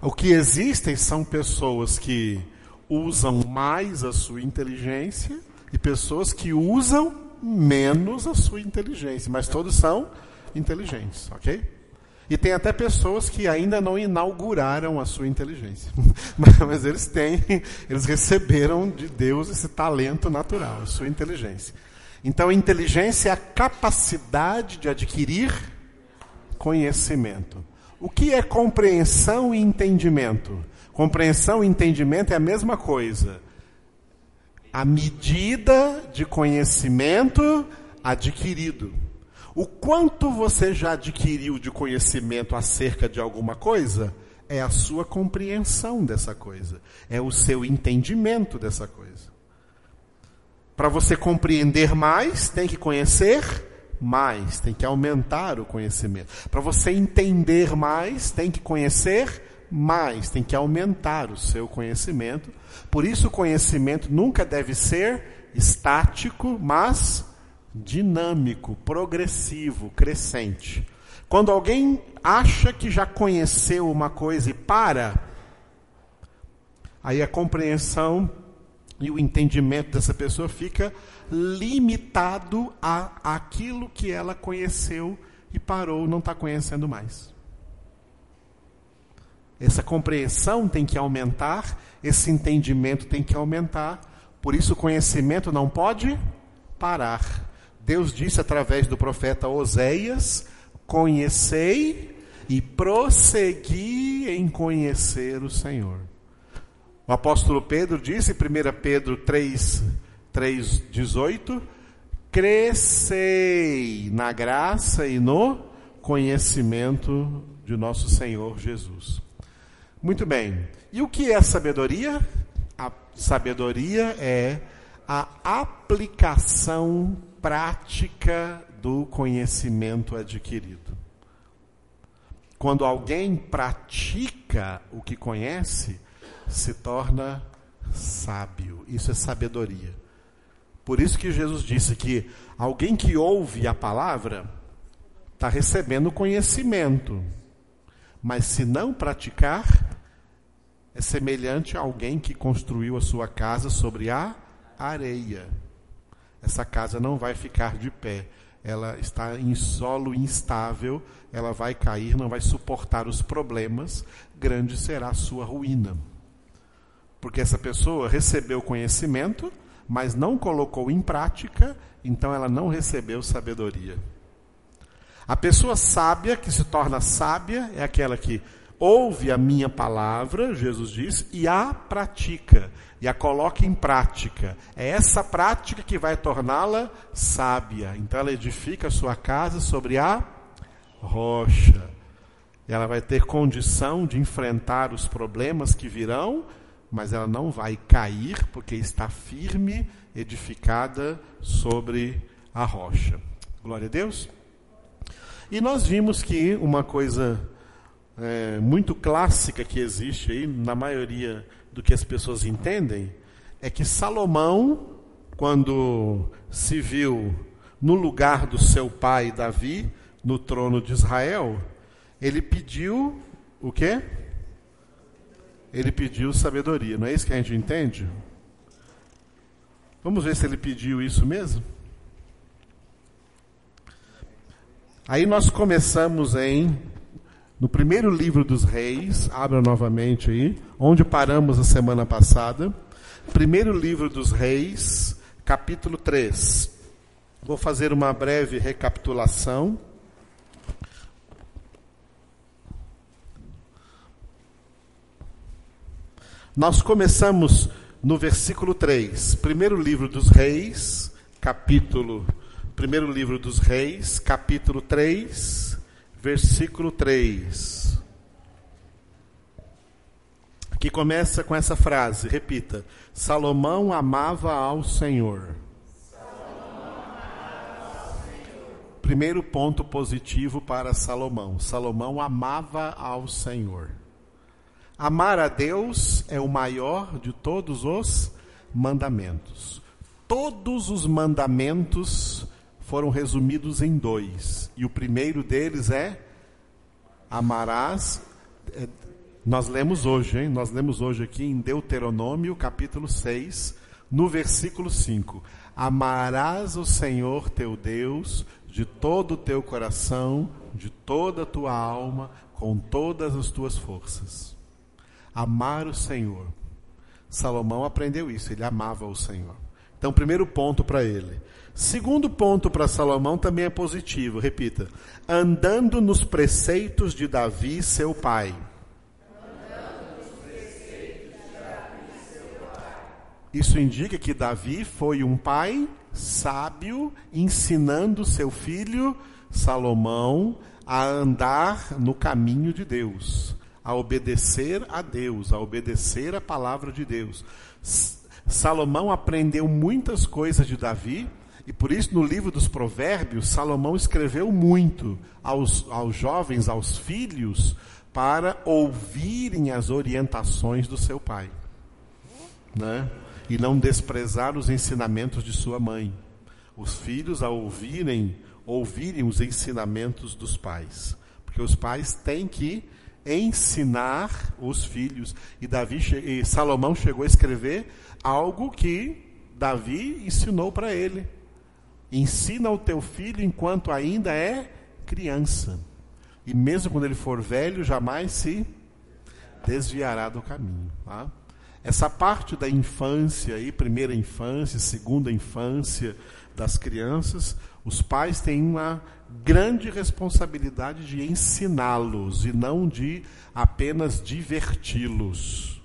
O que existem são pessoas que usam mais a sua inteligência e pessoas que usam menos a sua inteligência, mas todos são inteligentes, ok? E tem até pessoas que ainda não inauguraram a sua inteligência, [laughs] mas eles têm, eles receberam de Deus esse talento natural, a sua inteligência. Então, inteligência é a capacidade de adquirir conhecimento. O que é compreensão e entendimento? Compreensão e entendimento é a mesma coisa. A medida de conhecimento adquirido. O quanto você já adquiriu de conhecimento acerca de alguma coisa é a sua compreensão dessa coisa, é o seu entendimento dessa coisa. Para você compreender mais, tem que conhecer mais, tem que aumentar o conhecimento. Para você entender mais, tem que conhecer mais, tem que aumentar o seu conhecimento. Por isso, o conhecimento nunca deve ser estático, mas dinâmico, progressivo, crescente. Quando alguém acha que já conheceu uma coisa e para, aí a compreensão e o entendimento dessa pessoa fica limitado a aquilo que ela conheceu e parou, não está conhecendo mais. Essa compreensão tem que aumentar, esse entendimento tem que aumentar. Por isso o conhecimento não pode parar. Deus disse através do profeta Oséias: Conhecei e prossegui em conhecer o Senhor. O apóstolo Pedro disse, 1 Pedro 3, 3, 18: Crescei na graça e no conhecimento de nosso Senhor Jesus. Muito bem. E o que é sabedoria? A sabedoria é a aplicação prática do conhecimento adquirido. Quando alguém pratica o que conhece, se torna sábio. Isso é sabedoria. Por isso que Jesus disse que alguém que ouve a palavra está recebendo conhecimento. Mas se não praticar, é semelhante a alguém que construiu a sua casa sobre a areia. Essa casa não vai ficar de pé. Ela está em solo instável, ela vai cair, não vai suportar os problemas, grande será a sua ruína. Porque essa pessoa recebeu conhecimento, mas não colocou em prática, então ela não recebeu sabedoria. A pessoa sábia, que se torna sábia, é aquela que ouve a minha palavra, Jesus diz, e a pratica, e a coloca em prática. É essa prática que vai torná-la sábia. Então ela edifica a sua casa sobre a rocha. E ela vai ter condição de enfrentar os problemas que virão, mas ela não vai cair, porque está firme, edificada sobre a rocha. Glória a Deus. E nós vimos que uma coisa é, muito clássica que existe aí, na maioria do que as pessoas entendem, é que Salomão, quando se viu no lugar do seu pai Davi, no trono de Israel, ele pediu o quê? Ele pediu sabedoria, não é isso que a gente entende? Vamos ver se ele pediu isso mesmo? Aí nós começamos em no primeiro livro dos reis, abra novamente aí, onde paramos a semana passada. Primeiro livro dos reis, capítulo 3. Vou fazer uma breve recapitulação. Nós começamos no versículo 3, primeiro livro dos reis, capítulo Primeiro livro dos Reis, capítulo 3, versículo 3. Aqui começa com essa frase, repita: Salomão amava ao Senhor. Primeiro ponto positivo para Salomão: Salomão amava ao Senhor. Amar a Deus é o maior de todos os mandamentos. Todos os mandamentos foram resumidos em dois. E o primeiro deles é: amarás. É, nós lemos hoje, hein? Nós lemos hoje aqui em Deuteronômio, capítulo 6, no versículo 5. Amarás o Senhor teu Deus de todo o teu coração, de toda a tua alma, com todas as tuas forças. Amar o Senhor. Salomão aprendeu isso, ele amava o Senhor. Então, primeiro ponto para ele. Segundo ponto para Salomão também é positivo, repita: andando nos preceitos de Davi, seu pai. Isso indica que Davi foi um pai sábio, ensinando seu filho Salomão a andar no caminho de Deus, a obedecer a Deus, a obedecer a palavra de Deus. Salomão aprendeu muitas coisas de Davi, e por isso, no livro dos Provérbios, Salomão escreveu muito aos, aos jovens, aos filhos, para ouvirem as orientações do seu pai. Né? E não desprezar os ensinamentos de sua mãe. Os filhos, ao ouvirem, ouvirem os ensinamentos dos pais. Porque os pais têm que ensinar os filhos. E Davi e Salomão chegou a escrever algo que Davi ensinou para ele. Ensina o teu filho enquanto ainda é criança. E mesmo quando ele for velho, jamais se desviará do caminho. Tá? Essa parte da infância, aí, primeira infância, segunda infância das crianças, os pais têm uma grande responsabilidade de ensiná-los e não de apenas diverti-los.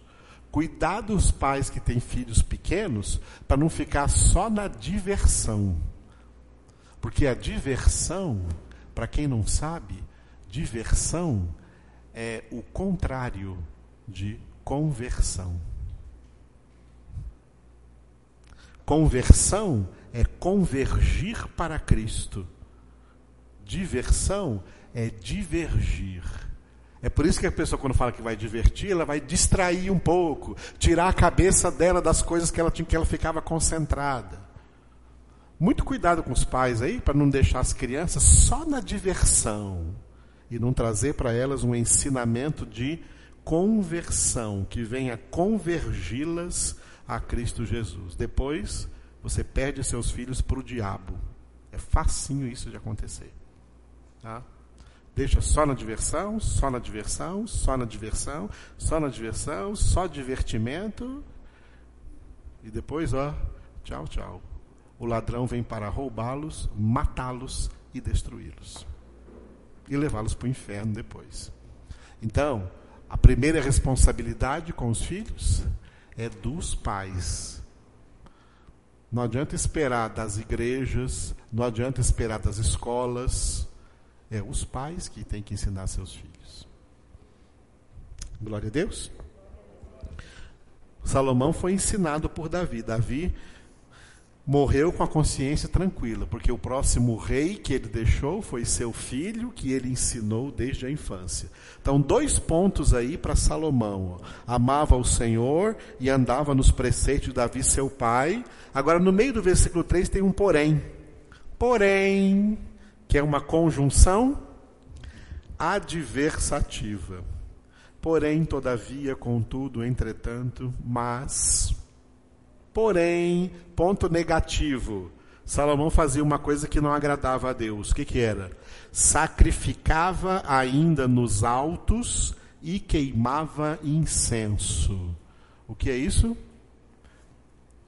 Cuidado os pais que têm filhos pequenos para não ficar só na diversão. Porque a diversão, para quem não sabe, diversão é o contrário de conversão. Conversão é convergir para Cristo. Diversão é divergir. É por isso que a pessoa, quando fala que vai divertir, ela vai distrair um pouco, tirar a cabeça dela das coisas que ela tinha, que ela ficava concentrada. Muito cuidado com os pais aí, para não deixar as crianças só na diversão e não trazer para elas um ensinamento de conversão que venha convergi-las a Cristo Jesus. Depois, você perde seus filhos para o diabo. É facinho isso de acontecer. Tá? Deixa só na diversão, só na diversão, só na diversão, só na diversão, só divertimento. E depois, ó, tchau, tchau o ladrão vem para roubá-los, matá-los e destruí-los. E levá-los para o inferno depois. Então, a primeira responsabilidade com os filhos é dos pais. Não adianta esperar das igrejas, não adianta esperar das escolas. É os pais que têm que ensinar seus filhos. Glória a Deus. Salomão foi ensinado por Davi. Davi morreu com a consciência tranquila, porque o próximo rei que ele deixou foi seu filho, que ele ensinou desde a infância. Então, dois pontos aí para Salomão: amava o Senhor e andava nos preceitos de Davi, seu pai. Agora, no meio do versículo 3 tem um porém. Porém, que é uma conjunção adversativa. Porém, todavia, contudo, entretanto, mas Porém, ponto negativo. Salomão fazia uma coisa que não agradava a Deus. O que, que era? Sacrificava ainda nos altos e queimava incenso. O que é isso?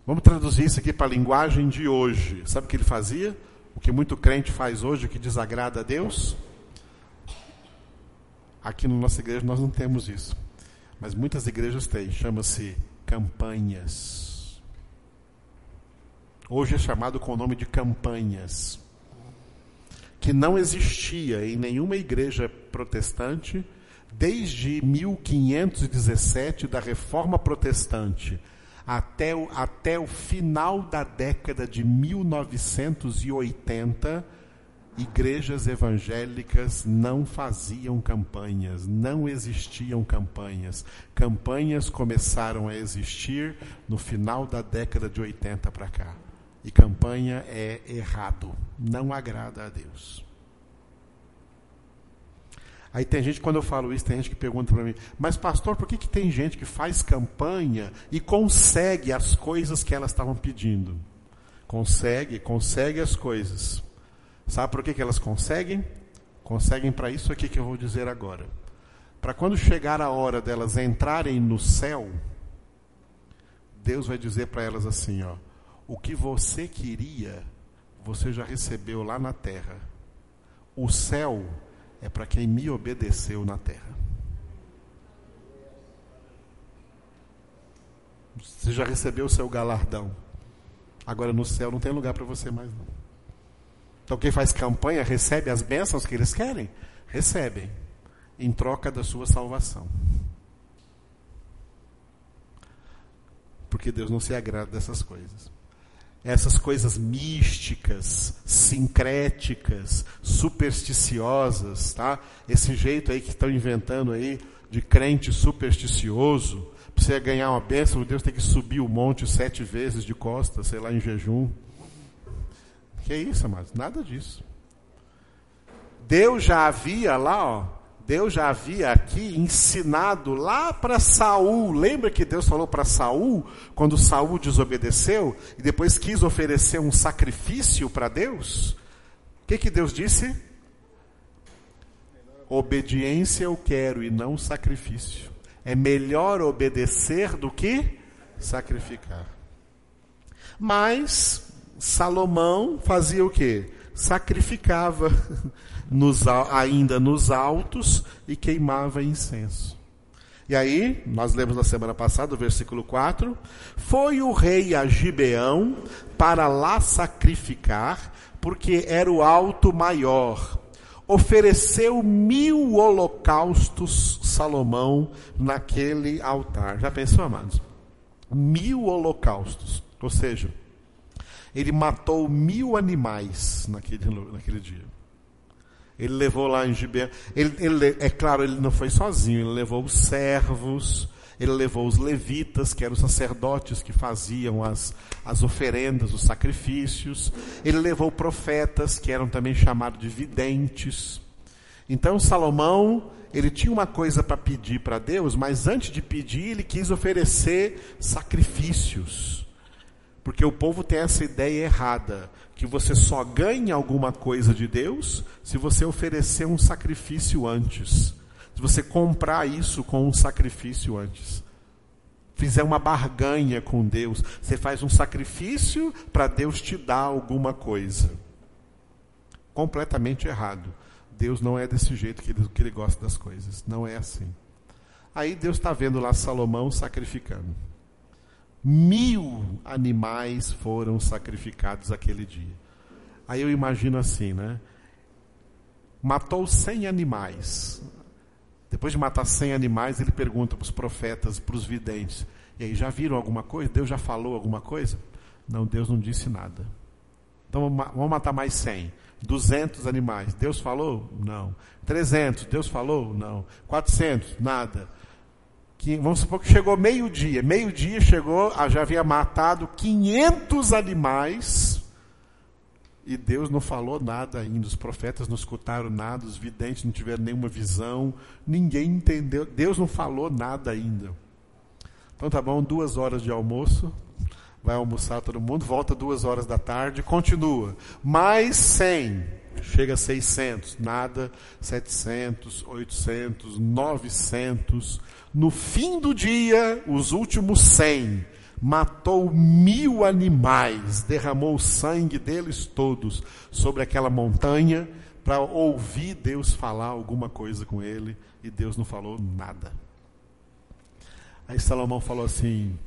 Vamos traduzir isso aqui para a linguagem de hoje. Sabe o que ele fazia? O que muito crente faz hoje que desagrada a Deus? Aqui na nossa igreja nós não temos isso. Mas muitas igrejas têm. Chama-se campanhas. Hoje é chamado com o nome de campanhas. que não existia em nenhuma igreja protestante desde 1517 da Reforma Protestante até o, até o final da década de 1980, igrejas evangélicas não faziam campanhas, não existiam campanhas. Campanhas começaram a existir no final da década de 80 para cá. E campanha é errado, não agrada a Deus. Aí tem gente, quando eu falo isso, tem gente que pergunta para mim, mas pastor, por que, que tem gente que faz campanha e consegue as coisas que elas estavam pedindo? Consegue, consegue as coisas. Sabe por que, que elas conseguem? Conseguem para isso aqui que eu vou dizer agora. Para quando chegar a hora delas entrarem no céu, Deus vai dizer para elas assim, ó, o que você queria, você já recebeu lá na terra. O céu é para quem me obedeceu na terra. Você já recebeu o seu galardão. Agora no céu não tem lugar para você mais não. Então quem faz campanha recebe as bênçãos que eles querem? Recebem. Em troca da sua salvação. Porque Deus não se agrada dessas coisas essas coisas místicas, sincréticas, supersticiosas, tá? Esse jeito aí que estão inventando aí de crente supersticioso, para você ganhar uma bênção, Deus tem que subir o monte sete vezes de costas, sei lá, em jejum. Que isso, amados? Nada disso. Deus já havia lá, ó, Deus já havia aqui ensinado lá para Saul. Lembra que Deus falou para Saul quando Saul desobedeceu e depois quis oferecer um sacrifício para Deus? O que, que Deus disse? Obediência eu quero e não sacrifício. É melhor obedecer do que sacrificar. Mas Salomão fazia o que? Sacrificava [laughs] nos, ainda nos altos e queimava incenso. E aí, nós lemos na semana passada, o versículo 4: Foi o rei a Gibeão para lá sacrificar, porque era o alto maior. Ofereceu mil holocaustos Salomão naquele altar. Já pensou, amados? Mil holocaustos. Ou seja, ele matou mil animais naquele, naquele dia. Ele levou lá em Gibeão. Ele, ele, é claro, ele não foi sozinho, ele levou os servos, ele levou os levitas, que eram os sacerdotes que faziam as, as oferendas, os sacrifícios. Ele levou profetas, que eram também chamados de videntes. Então Salomão, ele tinha uma coisa para pedir para Deus, mas antes de pedir, ele quis oferecer sacrifícios. Porque o povo tem essa ideia errada que você só ganha alguma coisa de Deus se você oferecer um sacrifício antes. Se você comprar isso com um sacrifício antes. Fizer uma barganha com Deus, você faz um sacrifício para Deus te dar alguma coisa. Completamente errado. Deus não é desse jeito que ele, que ele gosta das coisas. Não é assim. Aí Deus está vendo lá Salomão sacrificando. Mil animais foram sacrificados aquele dia. Aí eu imagino assim, né? Matou cem animais. Depois de matar cem animais, ele pergunta para os profetas, para os videntes: E aí, já viram alguma coisa? Deus já falou alguma coisa? Não, Deus não disse nada. Então vamos matar mais cem. 200 animais. Deus falou? Não. 300. Deus falou? Não. 400? Nada que, vamos supor que chegou meio-dia. Meio-dia chegou, ah, já havia matado 500 animais e Deus não falou nada ainda. Os profetas não escutaram nada, os videntes não tiveram nenhuma visão, ninguém entendeu. Deus não falou nada ainda. Então tá bom, duas horas de almoço. Vai almoçar todo mundo, volta duas horas da tarde, continua. Mais 100 chega a 600, nada, 700, 800, 900. No fim do dia, os últimos 100, matou mil animais, derramou o sangue deles todos sobre aquela montanha para ouvir Deus falar alguma coisa com ele e Deus não falou nada. Aí Salomão falou assim: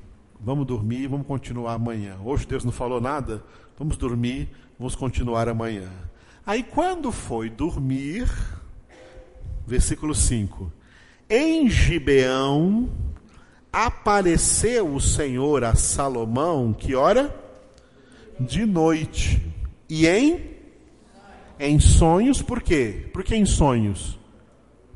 Vamos dormir, vamos continuar amanhã. Hoje Deus não falou nada, vamos dormir, vamos continuar amanhã. Aí quando foi dormir, versículo 5: Em Gibeão apareceu o Senhor a Salomão, que hora? De noite. E em em sonhos, por quê? Por que em sonhos?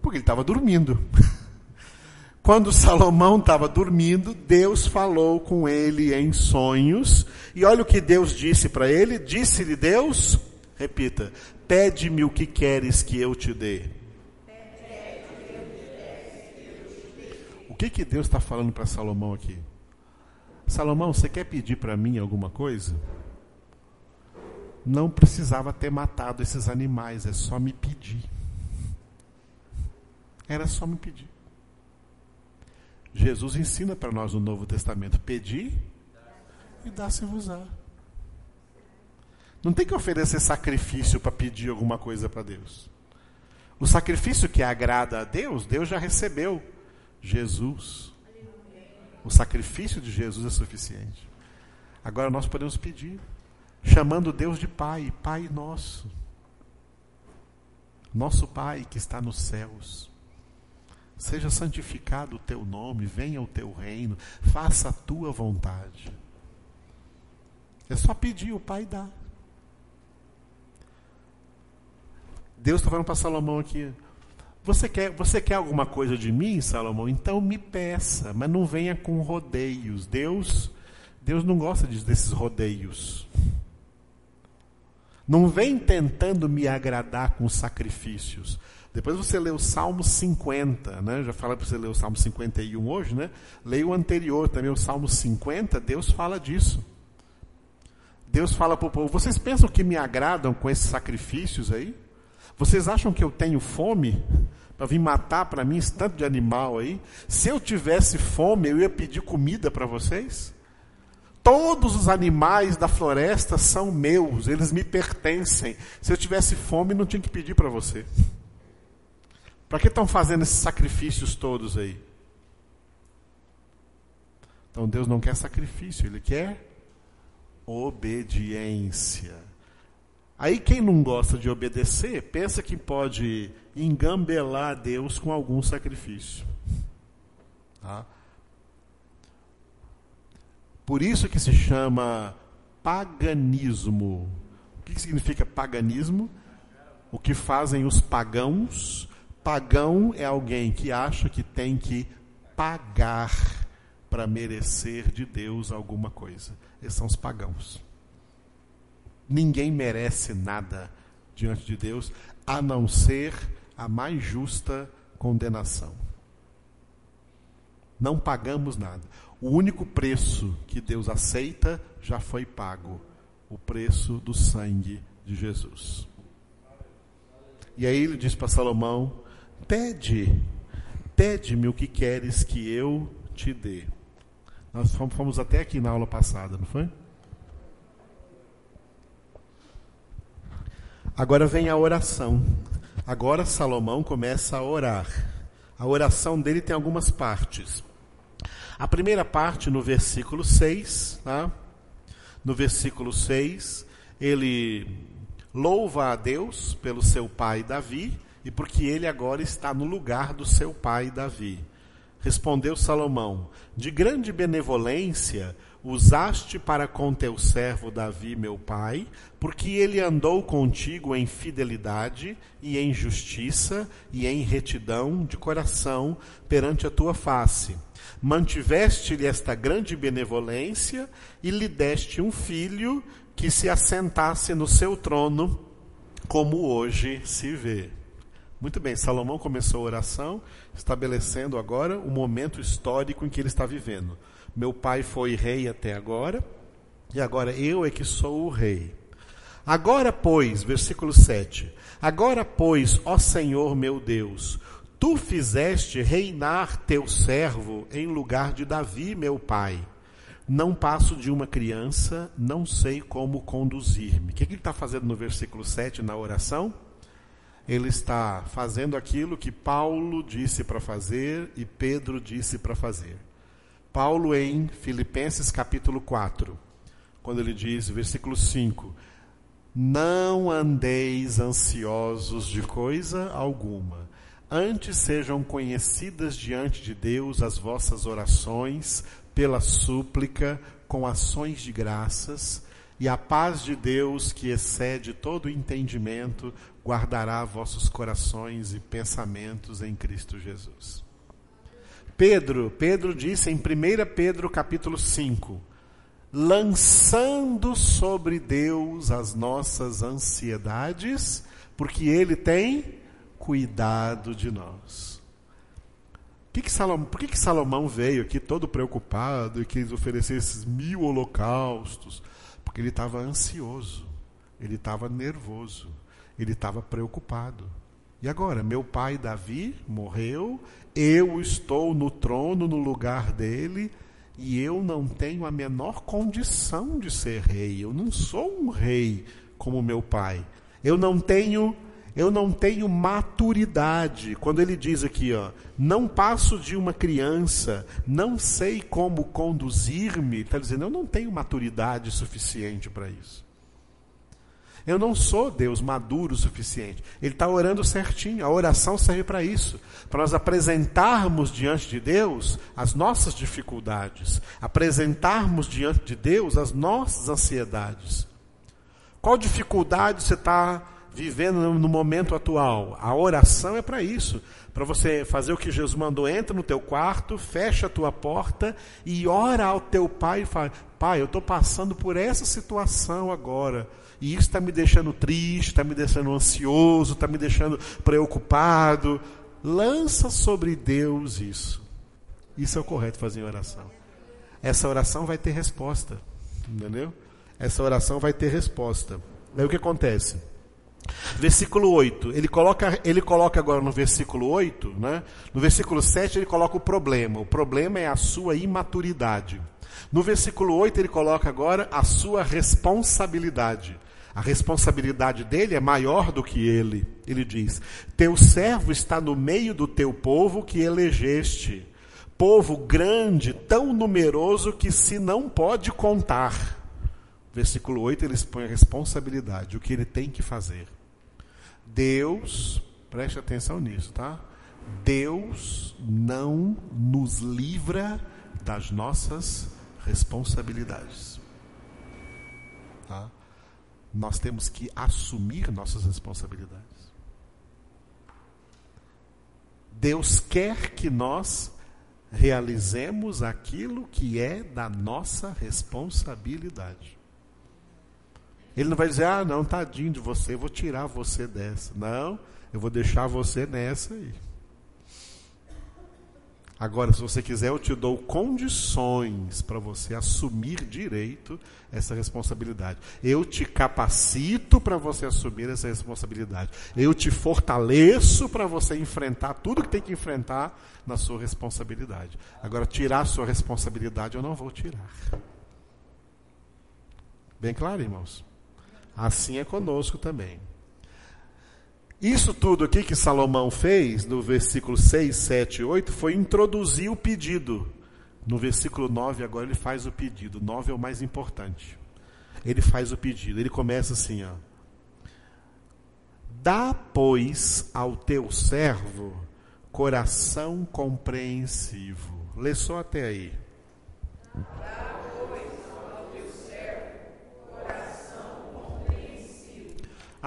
Porque ele estava dormindo. [laughs] Quando Salomão estava dormindo, Deus falou com ele em sonhos. E olha o que Deus disse para ele: Disse-lhe Deus, repita, pede-me o que queres que eu te dê. O que, que Deus está falando para Salomão aqui? Salomão, você quer pedir para mim alguma coisa? Não precisava ter matado esses animais, é só me pedir. Era só me pedir. Jesus ensina para nós no Novo Testamento: pedir e dá-se-vos-á. Não tem que oferecer sacrifício para pedir alguma coisa para Deus. O sacrifício que agrada a Deus, Deus já recebeu. Jesus. O sacrifício de Jesus é suficiente. Agora nós podemos pedir, chamando Deus de Pai, Pai nosso. Nosso Pai que está nos céus Seja santificado o teu nome, venha o teu reino, faça a tua vontade. É só pedir, o Pai dá. Deus está falando para Salomão aqui. Você quer, você quer alguma coisa de mim, Salomão? Então me peça, mas não venha com rodeios. Deus, Deus não gosta desses rodeios. Não vem tentando me agradar com sacrifícios. Depois você lê o Salmo 50, né? Já falei para você ler o Salmo 51 hoje, né? Leia o anterior também, o Salmo 50, Deus fala disso. Deus fala para o povo: vocês pensam que me agradam com esses sacrifícios aí? Vocês acham que eu tenho fome para vir matar para mim esse tanto de animal aí? Se eu tivesse fome, eu ia pedir comida para vocês? Todos os animais da floresta são meus, eles me pertencem. Se eu tivesse fome, não tinha que pedir para você. Para que estão fazendo esses sacrifícios todos aí? Então Deus não quer sacrifício, Ele quer obediência. Aí quem não gosta de obedecer, pensa que pode engambelar Deus com algum sacrifício. Tá? Por isso que se chama paganismo. O que significa paganismo? O que fazem os pagãos Pagão é alguém que acha que tem que pagar para merecer de Deus alguma coisa. Esses são os pagãos. Ninguém merece nada diante de Deus a não ser a mais justa condenação. Não pagamos nada. O único preço que Deus aceita já foi pago o preço do sangue de Jesus. E aí ele diz para Salomão: Pede, pede-me o que queres que eu te dê. Nós fomos até aqui na aula passada, não foi? Agora vem a oração. Agora Salomão começa a orar. A oração dele tem algumas partes. A primeira parte, no versículo 6, tá? no versículo 6, ele louva a Deus pelo seu pai Davi, e porque ele agora está no lugar do seu pai Davi. Respondeu Salomão: De grande benevolência usaste para com teu servo Davi, meu pai, porque ele andou contigo em fidelidade e em justiça e em retidão de coração perante a tua face. Mantiveste-lhe esta grande benevolência e lhe deste um filho que se assentasse no seu trono, como hoje se vê. Muito bem, Salomão começou a oração, estabelecendo agora o momento histórico em que ele está vivendo. Meu pai foi rei até agora, e agora eu é que sou o rei. Agora, pois, versículo 7. Agora, pois, ó Senhor meu Deus, tu fizeste reinar teu servo em lugar de Davi, meu pai. Não passo de uma criança, não sei como conduzir-me. O que, que ele está fazendo no versículo 7 na oração? ele está fazendo aquilo que Paulo disse para fazer e Pedro disse para fazer. Paulo em Filipenses capítulo 4, quando ele diz, versículo 5: Não andeis ansiosos de coisa alguma. Antes sejam conhecidas diante de Deus as vossas orações, pela súplica, com ações de graças, e a paz de Deus, que excede todo entendimento, guardará vossos corações e pensamentos em Cristo Jesus. Pedro, Pedro disse em 1 Pedro capítulo 5, lançando sobre Deus as nossas ansiedades, porque Ele tem cuidado de nós. Que que Salomão, por que, que Salomão veio aqui todo preocupado e quis oferecer esses mil holocaustos? Porque ele estava ansioso, ele estava nervoso, ele estava preocupado. E agora, meu pai Davi morreu, eu estou no trono, no lugar dele, e eu não tenho a menor condição de ser rei. Eu não sou um rei como meu pai. Eu não tenho eu não tenho maturidade. Quando ele diz aqui, ó, não passo de uma criança, não sei como conduzir-me, está dizendo, eu não tenho maturidade suficiente para isso. Eu não sou Deus maduro o suficiente. Ele está orando certinho. A oração serve para isso. Para nós apresentarmos diante de Deus as nossas dificuldades. Apresentarmos diante de Deus as nossas ansiedades. Qual dificuldade você está vivendo no momento atual? A oração é para isso. Para você fazer o que Jesus mandou. Entra no teu quarto, fecha a tua porta e ora ao teu pai e fala: Pai, eu estou passando por essa situação agora e isso está me deixando triste, está me deixando ansioso, está me deixando preocupado. Lança sobre Deus isso. Isso é o correto fazer em oração. Essa oração vai ter resposta. Entendeu? Essa oração vai ter resposta. Aí o que acontece? Versículo 8, ele coloca, ele coloca agora no versículo 8, né? no versículo 7 ele coloca o problema. O problema é a sua imaturidade. No versículo 8 ele coloca agora a sua responsabilidade. A responsabilidade dele é maior do que ele. Ele diz: Teu servo está no meio do teu povo que elegeste, povo grande, tão numeroso que se não pode contar. Versículo 8 ele expõe a responsabilidade, o que ele tem que fazer. Deus, preste atenção nisso, tá? Deus não nos livra das nossas responsabilidades. Nós temos que assumir nossas responsabilidades. Deus quer que nós realizemos aquilo que é da nossa responsabilidade. Ele não vai dizer, ah, não, tadinho de você, eu vou tirar você dessa. Não, eu vou deixar você nessa aí. Agora, se você quiser, eu te dou condições para você assumir direito essa responsabilidade. Eu te capacito para você assumir essa responsabilidade. Eu te fortaleço para você enfrentar tudo que tem que enfrentar na sua responsabilidade. Agora, tirar a sua responsabilidade eu não vou tirar. Bem claro, irmãos? Assim é conosco também. Isso tudo aqui que Salomão fez, no versículo 6, 7 e 8, foi introduzir o pedido. No versículo 9, agora ele faz o pedido. 9 é o mais importante. Ele faz o pedido. Ele começa assim, ó. Dá, pois, ao teu servo coração compreensivo. Lê só até aí.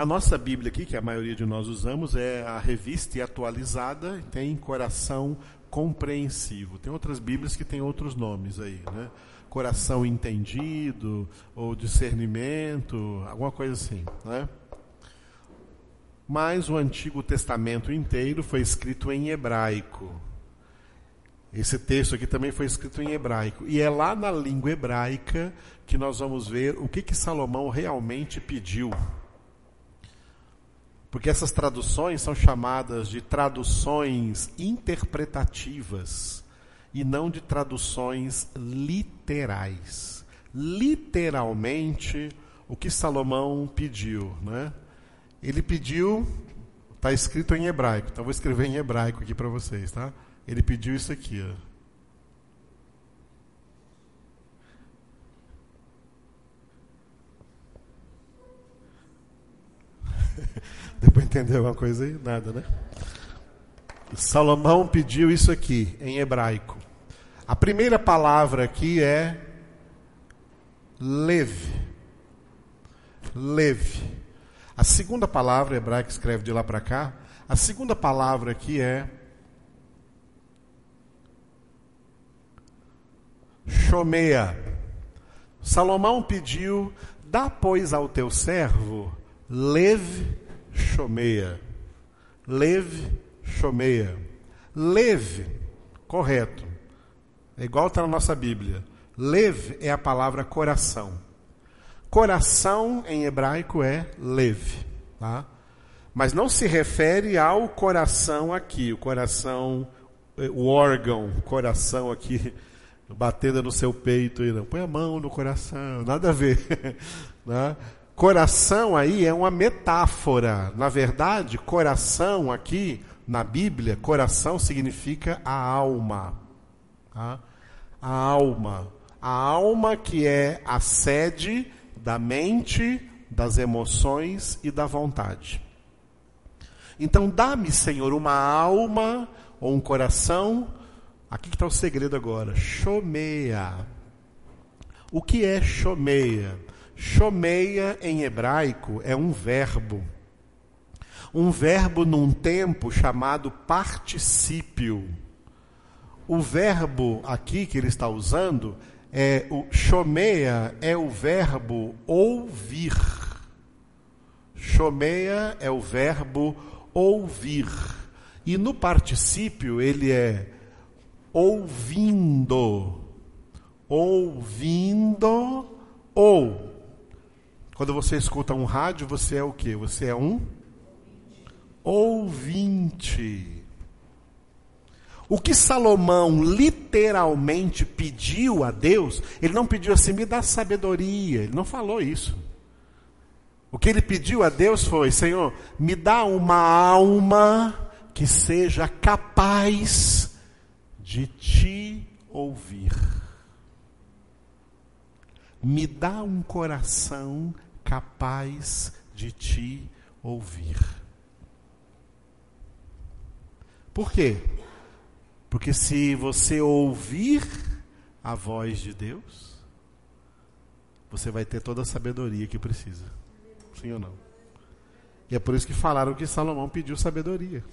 A nossa Bíblia aqui, que a maioria de nós usamos, é a revista e atualizada, tem coração compreensivo. Tem outras Bíblias que têm outros nomes aí, né? Coração entendido, ou discernimento, alguma coisa assim, né? Mas o Antigo Testamento inteiro foi escrito em hebraico. Esse texto aqui também foi escrito em hebraico. E é lá na língua hebraica que nós vamos ver o que, que Salomão realmente pediu porque essas traduções são chamadas de traduções interpretativas e não de traduções literais. Literalmente, o que Salomão pediu, né? Ele pediu, está escrito em hebraico, então vou escrever em hebraico aqui para vocês, tá? Ele pediu isso aqui, ó. [laughs] Deu para entender alguma coisa aí? Nada, né? Salomão pediu isso aqui, em hebraico. A primeira palavra aqui é leve. Leve. A segunda palavra, hebraico escreve de lá para cá, a segunda palavra aqui é Shomea. Salomão pediu: dá, pois, ao teu servo leve Shomea. Leve Shomea. Leve, correto. É igual está na nossa Bíblia. Lev é a palavra coração. Coração em hebraico é lev, tá? Mas não se refere ao coração aqui, o coração, eh, o órgão, coração aqui [laughs] batendo no seu peito e não. Põe a mão no coração, nada a ver. [laughs] né? Coração aí é uma metáfora. Na verdade, coração aqui na Bíblia, coração significa a alma. Tá? A alma. A alma que é a sede da mente, das emoções e da vontade. Então, dá-me, Senhor, uma alma ou um coração Aqui está o segredo agora. Chomeia. O que é chomeia? Chomeia em hebraico é um verbo. Um verbo num tempo chamado particípio. O verbo aqui que ele está usando é o chomeia é o verbo ouvir. Chomeia é o verbo ouvir. E no particípio ele é ouvindo. Ouvindo ou quando você escuta um rádio, você é o que? Você é um ouvinte. O que Salomão literalmente pediu a Deus, ele não pediu assim, me dá sabedoria, ele não falou isso. O que ele pediu a Deus foi: Senhor, me dá uma alma que seja capaz de te ouvir. Me dá um coração capaz de te ouvir. Por quê? Porque se você ouvir a voz de Deus, você vai ter toda a sabedoria que precisa. Sim ou não? E é por isso que falaram que Salomão pediu sabedoria.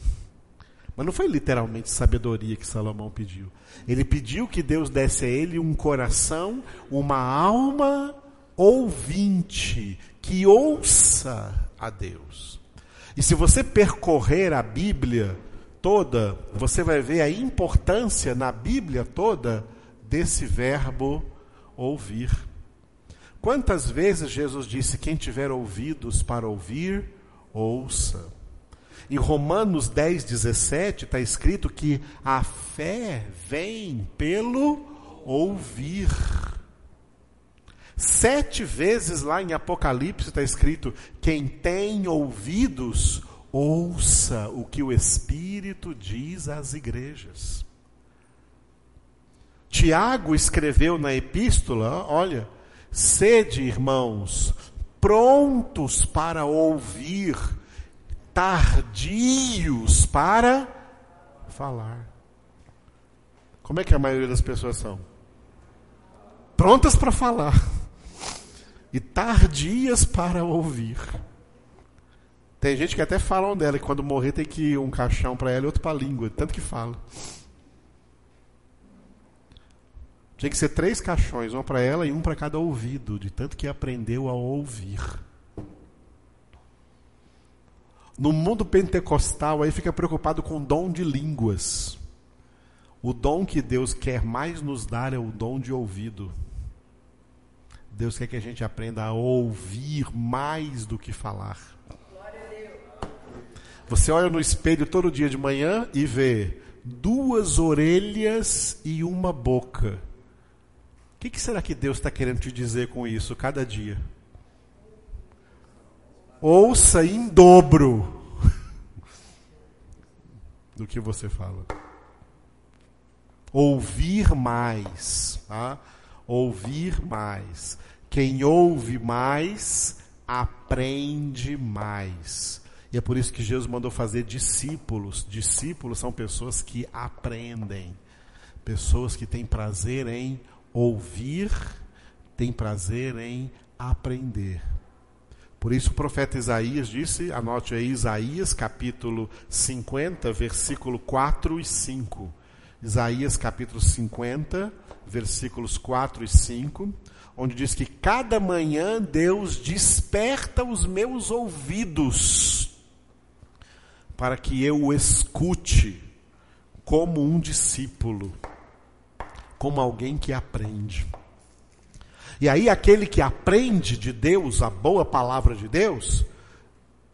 Mas não foi literalmente sabedoria que Salomão pediu. Ele pediu que Deus desse a ele um coração, uma alma ouvinte, que ouça a Deus. E se você percorrer a Bíblia toda, você vai ver a importância na Bíblia toda desse verbo ouvir. Quantas vezes Jesus disse: Quem tiver ouvidos para ouvir, ouça. Em Romanos 10, 17 está escrito que a fé vem pelo ouvir. Sete vezes lá em Apocalipse está escrito: quem tem ouvidos, ouça o que o Espírito diz às igrejas. Tiago escreveu na epístola: olha, sede, irmãos, prontos para ouvir tardios para falar. Como é que a maioria das pessoas são? Prontas para falar e tardias para ouvir. Tem gente que até falam dela que quando morrer tem que ir um caixão para ela e outro para a língua, tanto que fala. Tinha que ser três caixões, um para ela e um para cada ouvido, de tanto que aprendeu a ouvir. No mundo pentecostal aí fica preocupado com o dom de línguas. O dom que Deus quer mais nos dar é o dom de ouvido. Deus quer que a gente aprenda a ouvir mais do que falar. Você olha no espelho todo dia de manhã e vê duas orelhas e uma boca. O que, será que Deus está querendo te dizer com isso cada dia? Ouça em dobro do que você fala. Ouvir mais, tá? Ouvir mais. Quem ouve mais aprende mais. E é por isso que Jesus mandou fazer discípulos. Discípulos são pessoas que aprendem, pessoas que têm prazer em ouvir, têm prazer em aprender. Por isso o profeta Isaías disse, anote aí Isaías capítulo 50, versículo 4 e 5. Isaías capítulo 50, versículos 4 e 5, onde diz que cada manhã Deus desperta os meus ouvidos para que eu o escute como um discípulo, como alguém que aprende. E aí, aquele que aprende de Deus, a boa palavra de Deus,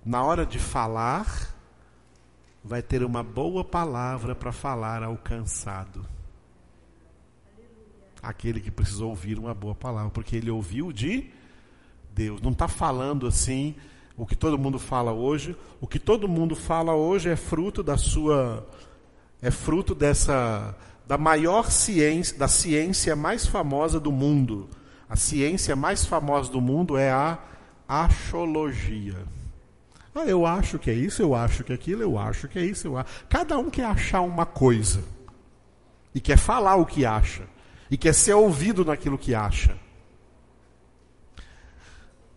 na hora de falar, vai ter uma boa palavra para falar ao cansado. Aquele que precisou ouvir uma boa palavra, porque ele ouviu de Deus. Não está falando assim o que todo mundo fala hoje. O que todo mundo fala hoje é fruto da sua. É fruto dessa. da maior ciência, da ciência mais famosa do mundo a ciência mais famosa do mundo é a axologia. Ah, eu acho que é isso, eu acho que é aquilo, eu acho que é isso, eu acho. Cada um quer achar uma coisa. E quer falar o que acha. E quer ser ouvido naquilo que acha.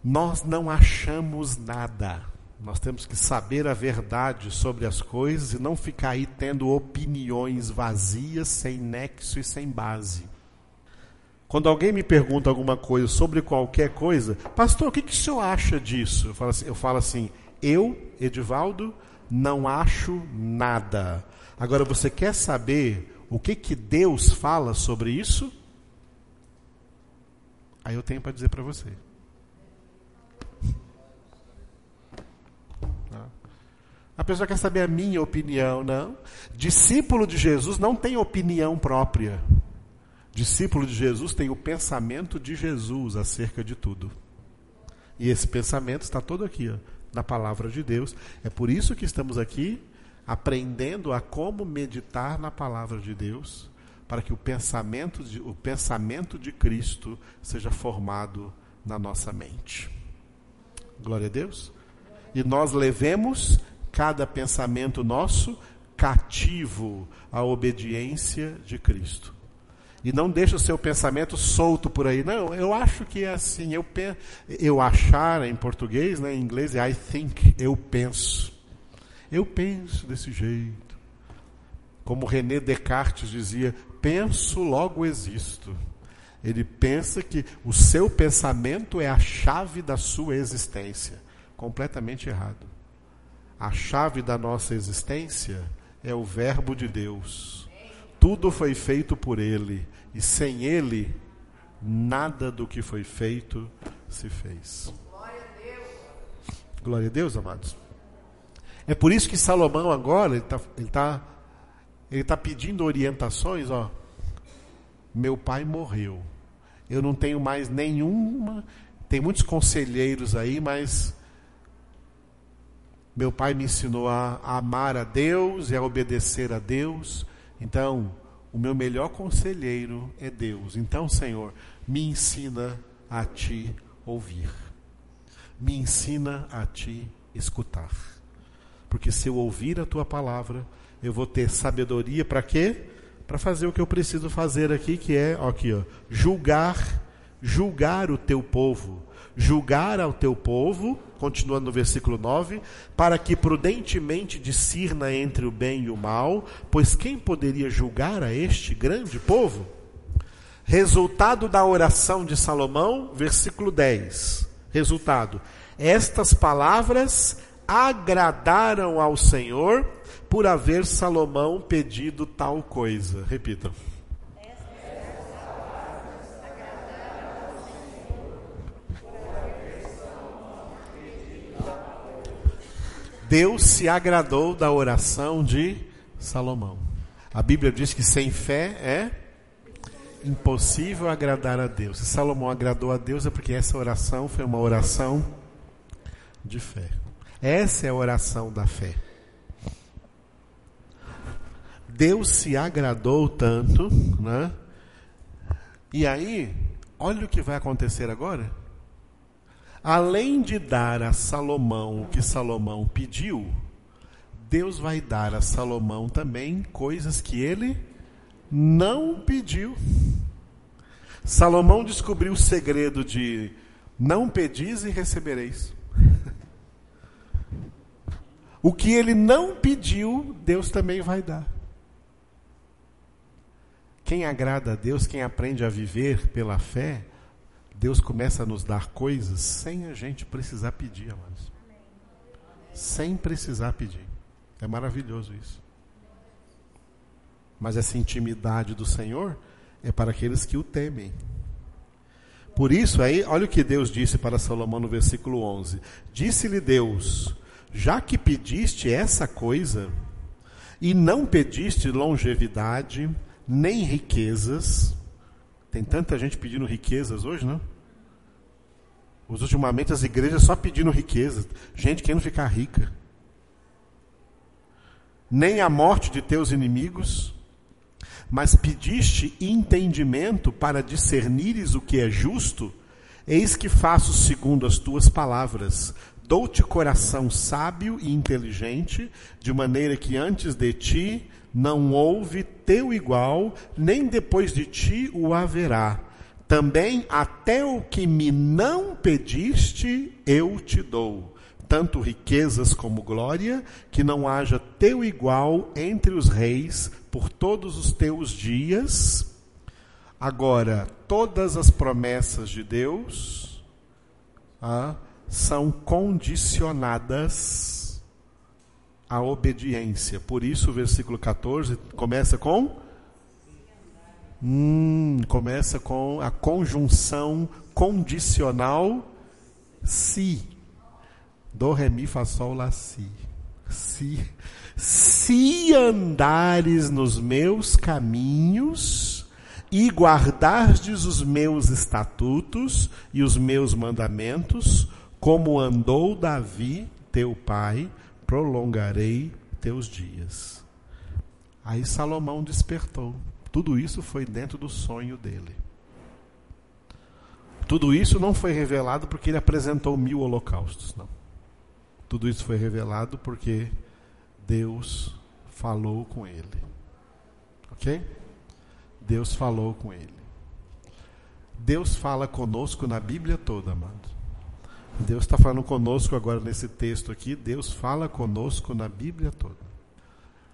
Nós não achamos nada. Nós temos que saber a verdade sobre as coisas e não ficar aí tendo opiniões vazias, sem nexo e sem base. Quando alguém me pergunta alguma coisa sobre qualquer coisa, pastor, o que, que o senhor acha disso? Eu falo assim, eu, falo assim, eu Edivaldo, não acho nada. Agora, você quer saber o que, que Deus fala sobre isso? Aí eu tenho para dizer para você. A pessoa quer saber a minha opinião, não. Discípulo de Jesus não tem opinião própria. Discípulo de Jesus tem o pensamento de Jesus acerca de tudo. E esse pensamento está todo aqui, ó, na palavra de Deus. É por isso que estamos aqui aprendendo a como meditar na palavra de Deus, para que o pensamento de, o pensamento de Cristo seja formado na nossa mente. Glória a Deus. E nós levemos cada pensamento nosso cativo à obediência de Cristo. E não deixa o seu pensamento solto por aí. Não, eu acho que é assim. Eu, eu achar em português, né, em inglês é I think, eu penso. Eu penso desse jeito. Como René Descartes dizia, penso, logo existo. Ele pensa que o seu pensamento é a chave da sua existência. Completamente errado. A chave da nossa existência é o Verbo de Deus. Tudo foi feito por Ele. E sem ele, nada do que foi feito se fez. Glória a Deus, Glória a Deus amados. É por isso que Salomão agora ele está ele tá, ele tá pedindo orientações, ó. Meu pai morreu. Eu não tenho mais nenhuma. Tem muitos conselheiros aí, mas meu pai me ensinou a, amar a Deus e a obedecer a Deus. Então, o meu melhor conselheiro é Deus. Então, Senhor, me ensina a te ouvir. Me ensina a te escutar. Porque se eu ouvir a tua palavra, eu vou ter sabedoria para quê? Para fazer o que eu preciso fazer aqui, que é, ó, aqui, ó, julgar, julgar o teu povo, julgar ao teu povo, continuando no versículo 9, para que prudentemente discirna entre o bem e o mal, pois quem poderia julgar a este grande povo? Resultado da oração de Salomão, versículo 10. Resultado: Estas palavras agradaram ao Senhor por haver Salomão pedido tal coisa. Repitam. Deus se agradou da oração de Salomão. A Bíblia diz que sem fé é impossível agradar a Deus. Se Salomão agradou a Deus é porque essa oração foi uma oração de fé. Essa é a oração da fé. Deus se agradou tanto, né? E aí, olha o que vai acontecer agora. Além de dar a Salomão o que Salomão pediu, Deus vai dar a Salomão também coisas que ele não pediu. Salomão descobriu o segredo de não pedis e recebereis. O que ele não pediu, Deus também vai dar. Quem agrada a Deus, quem aprende a viver pela fé, Deus começa a nos dar coisas sem a gente precisar pedir, amados. Sem precisar pedir. É maravilhoso isso. Mas essa intimidade do Senhor é para aqueles que o temem. Por isso, aí, olha o que Deus disse para Salomão no versículo 11: Disse-lhe Deus: Já que pediste essa coisa, e não pediste longevidade, nem riquezas, tem tanta gente pedindo riquezas hoje, não? Ultimamente as igrejas só pedindo riquezas, gente querendo ficar rica. Nem a morte de teus inimigos, mas pediste entendimento para discernires o que é justo, eis que faço segundo as tuas palavras. Dou-te coração sábio e inteligente, de maneira que antes de ti não houve teu igual, nem depois de ti o haverá. Também até o que me não pediste, eu te dou tanto riquezas como glória, que não haja teu igual entre os reis por todos os teus dias. Agora, todas as promessas de Deus ah, são condicionadas à obediência. Por isso, o versículo 14 começa com. Hum, começa com a conjunção condicional se. Do, ré, mi, fá, sol, lá, si. Si. Se andares nos meus caminhos e guardardes os meus estatutos e os meus mandamentos, como andou Davi, teu pai, prolongarei teus dias. Aí Salomão despertou. Tudo isso foi dentro do sonho dele. Tudo isso não foi revelado porque ele apresentou mil holocaustos, não. Tudo isso foi revelado porque Deus falou com ele. Ok? Deus falou com ele. Deus fala conosco na Bíblia toda, amado. Deus está falando conosco agora nesse texto aqui. Deus fala conosco na Bíblia toda.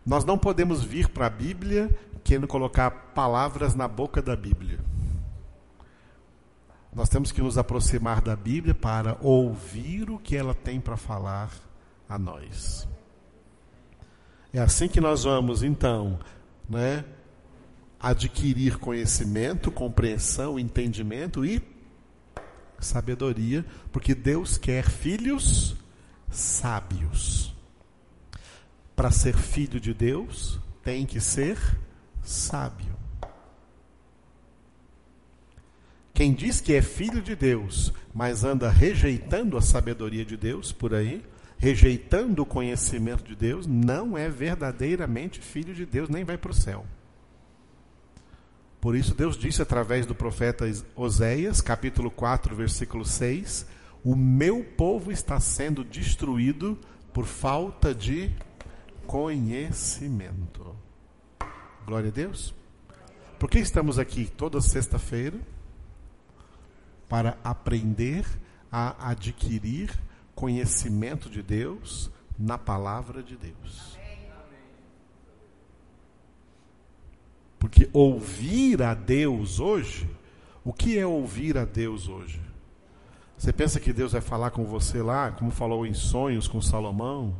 Nós não podemos vir para a Bíblia querendo colocar palavras na boca da Bíblia. Nós temos que nos aproximar da Bíblia para ouvir o que ela tem para falar a nós. É assim que nós vamos, então, né, adquirir conhecimento, compreensão, entendimento e sabedoria, porque Deus quer filhos sábios. Para ser filho de Deus, tem que ser sábio. Quem diz que é filho de Deus, mas anda rejeitando a sabedoria de Deus por aí, rejeitando o conhecimento de Deus, não é verdadeiramente filho de Deus, nem vai para o céu. Por isso, Deus disse através do profeta Oséias, capítulo 4, versículo 6: O meu povo está sendo destruído por falta de conhecimento. Glória a Deus. Por que estamos aqui toda sexta-feira? para aprender a adquirir conhecimento de Deus na palavra de Deus. Porque ouvir a Deus hoje, o que é ouvir a Deus hoje? Você pensa que Deus vai falar com você lá, como falou em sonhos com Salomão?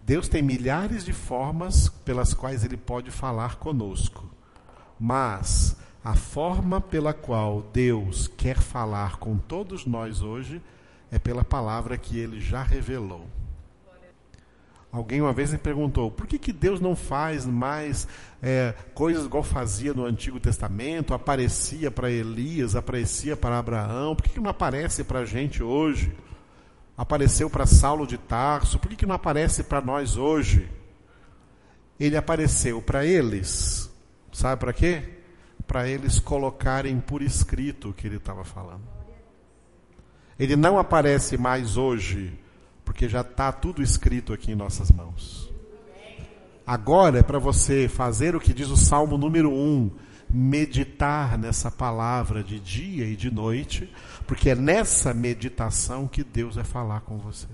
Deus tem milhares de formas pelas quais ele pode falar conosco. Mas a forma pela qual Deus quer falar com todos nós hoje é pela palavra que ele já revelou. Alguém uma vez me perguntou: por que, que Deus não faz mais é, coisas igual fazia no Antigo Testamento? Aparecia para Elias, aparecia para Abraão, por que, que não aparece para a gente hoje? Apareceu para Saulo de Tarso, por que, que não aparece para nós hoje? Ele apareceu para eles, sabe para quê? para eles colocarem por escrito o que ele estava falando. Ele não aparece mais hoje, porque já está tudo escrito aqui em nossas mãos. Agora é para você fazer o que diz o Salmo número 1, meditar nessa palavra de dia e de noite, porque é nessa meditação que Deus vai falar com você.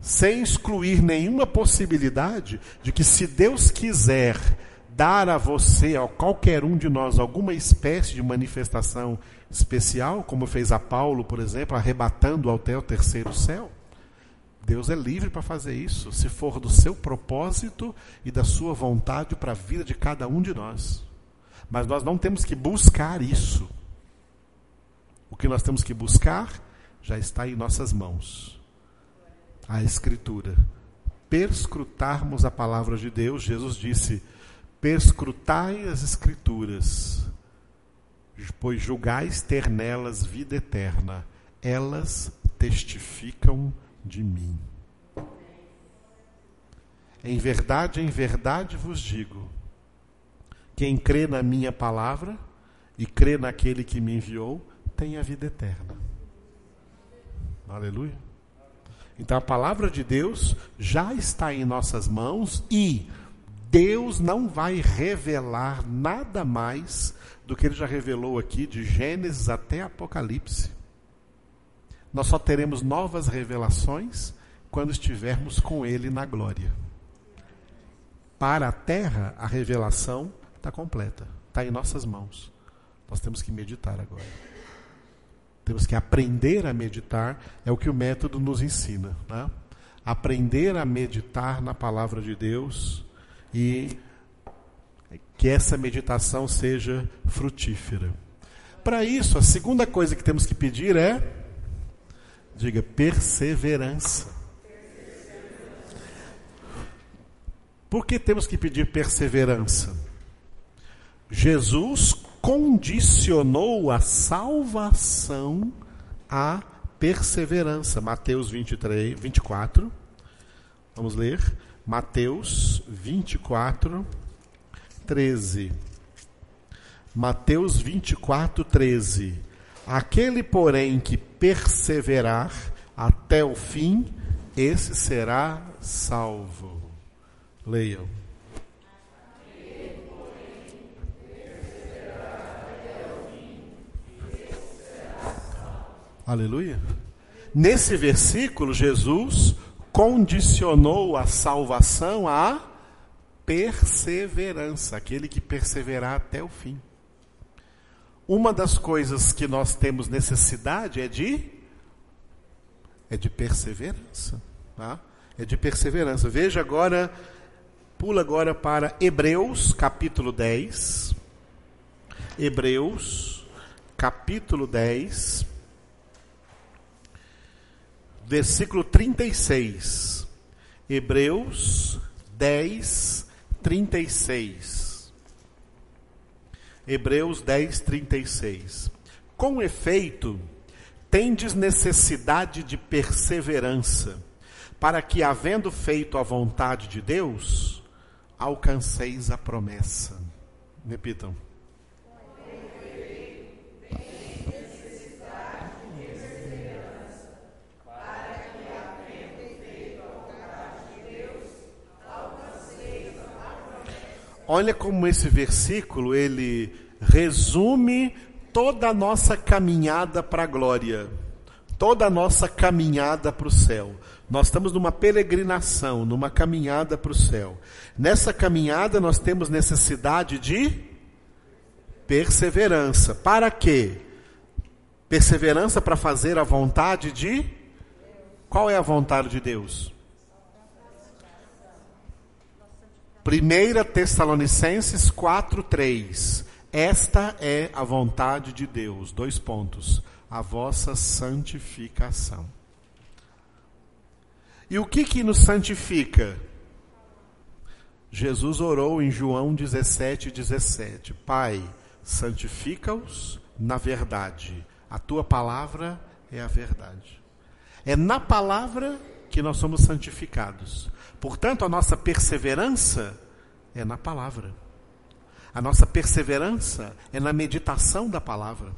Sem excluir nenhuma possibilidade de que, se Deus quiser dar a você, a qualquer um de nós, alguma espécie de manifestação especial, como fez a Paulo, por exemplo, arrebatando até o terceiro céu, Deus é livre para fazer isso, se for do seu propósito e da sua vontade para a vida de cada um de nós. Mas nós não temos que buscar isso. O que nós temos que buscar já está em nossas mãos. A Escritura. Perscrutarmos a palavra de Deus, Jesus disse: perscrutai as Escrituras, pois julgais ter nelas vida eterna, elas testificam de mim. Em verdade, em verdade vos digo: quem crê na minha palavra e crê naquele que me enviou, tem a vida eterna. Aleluia. Então a palavra de Deus já está em nossas mãos e Deus não vai revelar nada mais do que ele já revelou aqui de Gênesis até Apocalipse. Nós só teremos novas revelações quando estivermos com Ele na glória. Para a terra, a revelação está completa, está em nossas mãos. Nós temos que meditar agora. Temos que aprender a meditar, é o que o método nos ensina. Né? Aprender a meditar na palavra de Deus e que essa meditação seja frutífera. Para isso, a segunda coisa que temos que pedir é Diga perseverança. Por que temos que pedir perseverança? Jesus condicionou a salvação à perseverança. Mateus 23, 24. Vamos ler. Mateus 24, 13. Mateus 24, 13. Aquele, porém, que perseverar até o fim, esse será salvo. Leiam. Aleluia. Nesse versículo, Jesus condicionou a salvação à perseverança, aquele que perseverar até o fim. Uma das coisas que nós temos necessidade é de é de perseverança, tá? É de perseverança. Veja agora, pula agora para Hebreus, capítulo 10. Hebreus, capítulo 10, versículo 36. Hebreus 10, 36. Hebreus 10, 36. Com efeito, tendes necessidade de perseverança, para que, havendo feito a vontade de Deus, alcanceis a promessa. Repitam. Olha como esse versículo ele resume toda a nossa caminhada para a glória, toda a nossa caminhada para o céu. Nós estamos numa peregrinação, numa caminhada para o céu. Nessa caminhada nós temos necessidade de perseverança. Para quê? Perseverança para fazer a vontade de Qual é a vontade de Deus? 1 Tessalonicenses 4:3. Esta é a vontade de Deus. Dois pontos. A vossa santificação. E o que que nos santifica? Jesus orou em João 17, 17. Pai, santifica-os na verdade. A tua palavra é a verdade. É na palavra que nós somos santificados. Portanto, a nossa perseverança é na palavra. A nossa perseverança é na meditação da palavra.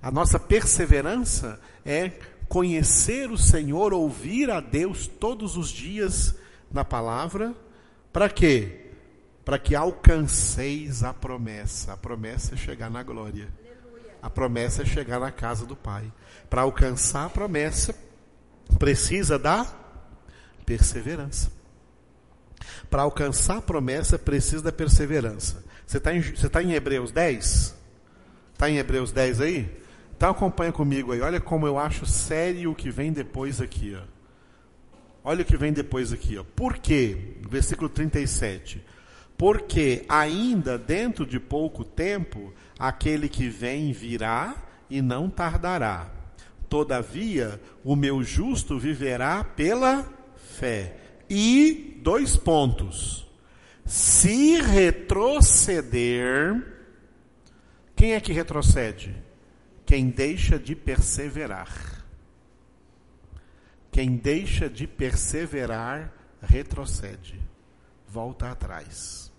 A nossa perseverança é conhecer o Senhor, ouvir a Deus todos os dias na palavra. Para quê? Para que alcanceis a promessa. A promessa é chegar na glória. A promessa é chegar na casa do Pai. Para alcançar a promessa, precisa da perseverança. Para alcançar a promessa, precisa da perseverança. Você está em, você tá em Hebreus 10? Está em Hebreus 10 aí? Então acompanha comigo aí. Olha como eu acho sério o que vem depois aqui. Ó. Olha o que vem depois aqui. Ó. Por quê? Versículo 37. Porque ainda dentro de pouco tempo aquele que vem virá e não tardará. Todavia, o meu justo viverá pela fé. E, dois pontos. Se retroceder, quem é que retrocede? Quem deixa de perseverar. Quem deixa de perseverar, retrocede, volta atrás.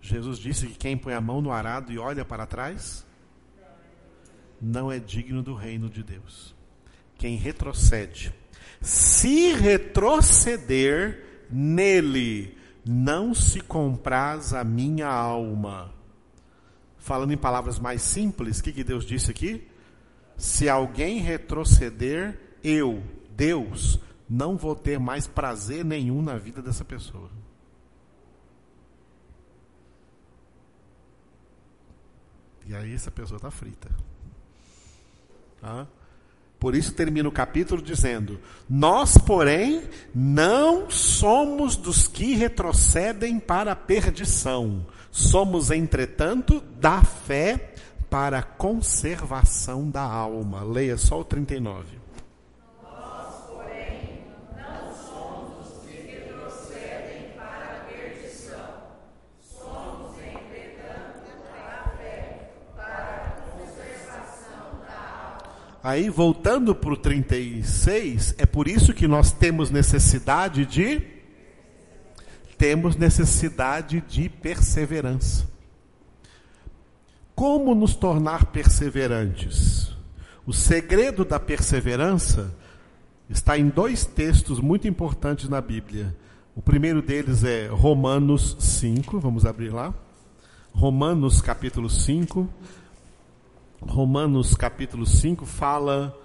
Jesus disse que quem põe a mão no arado e olha para trás, não é digno do reino de Deus. Quem retrocede, se retroceder nele, não se compraz a minha alma. Falando em palavras mais simples, o que, que Deus disse aqui? Se alguém retroceder, eu, Deus, não vou ter mais prazer nenhum na vida dessa pessoa. E aí essa pessoa está frita. Tá? Por isso termina o capítulo dizendo: Nós, porém, não somos dos que retrocedem para a perdição. Somos, entretanto, da fé para a conservação da alma. Leia só o 39. Aí, voltando para o 36, é por isso que nós temos necessidade de. Temos necessidade de perseverança. Como nos tornar perseverantes? O segredo da perseverança está em dois textos muito importantes na Bíblia. O primeiro deles é Romanos 5, vamos abrir lá. Romanos capítulo 5, Romanos capítulo 5 fala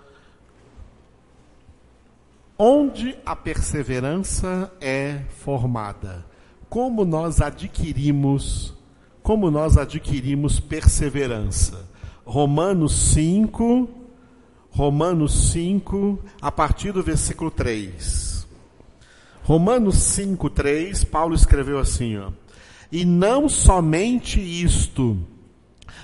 onde a perseverança é formada. Como nós adquirimos, como nós adquirimos perseverança. Romanos 5, Romanos 5, a partir do versículo 3. Romanos 5, 3, Paulo escreveu assim, ó. E não somente isto,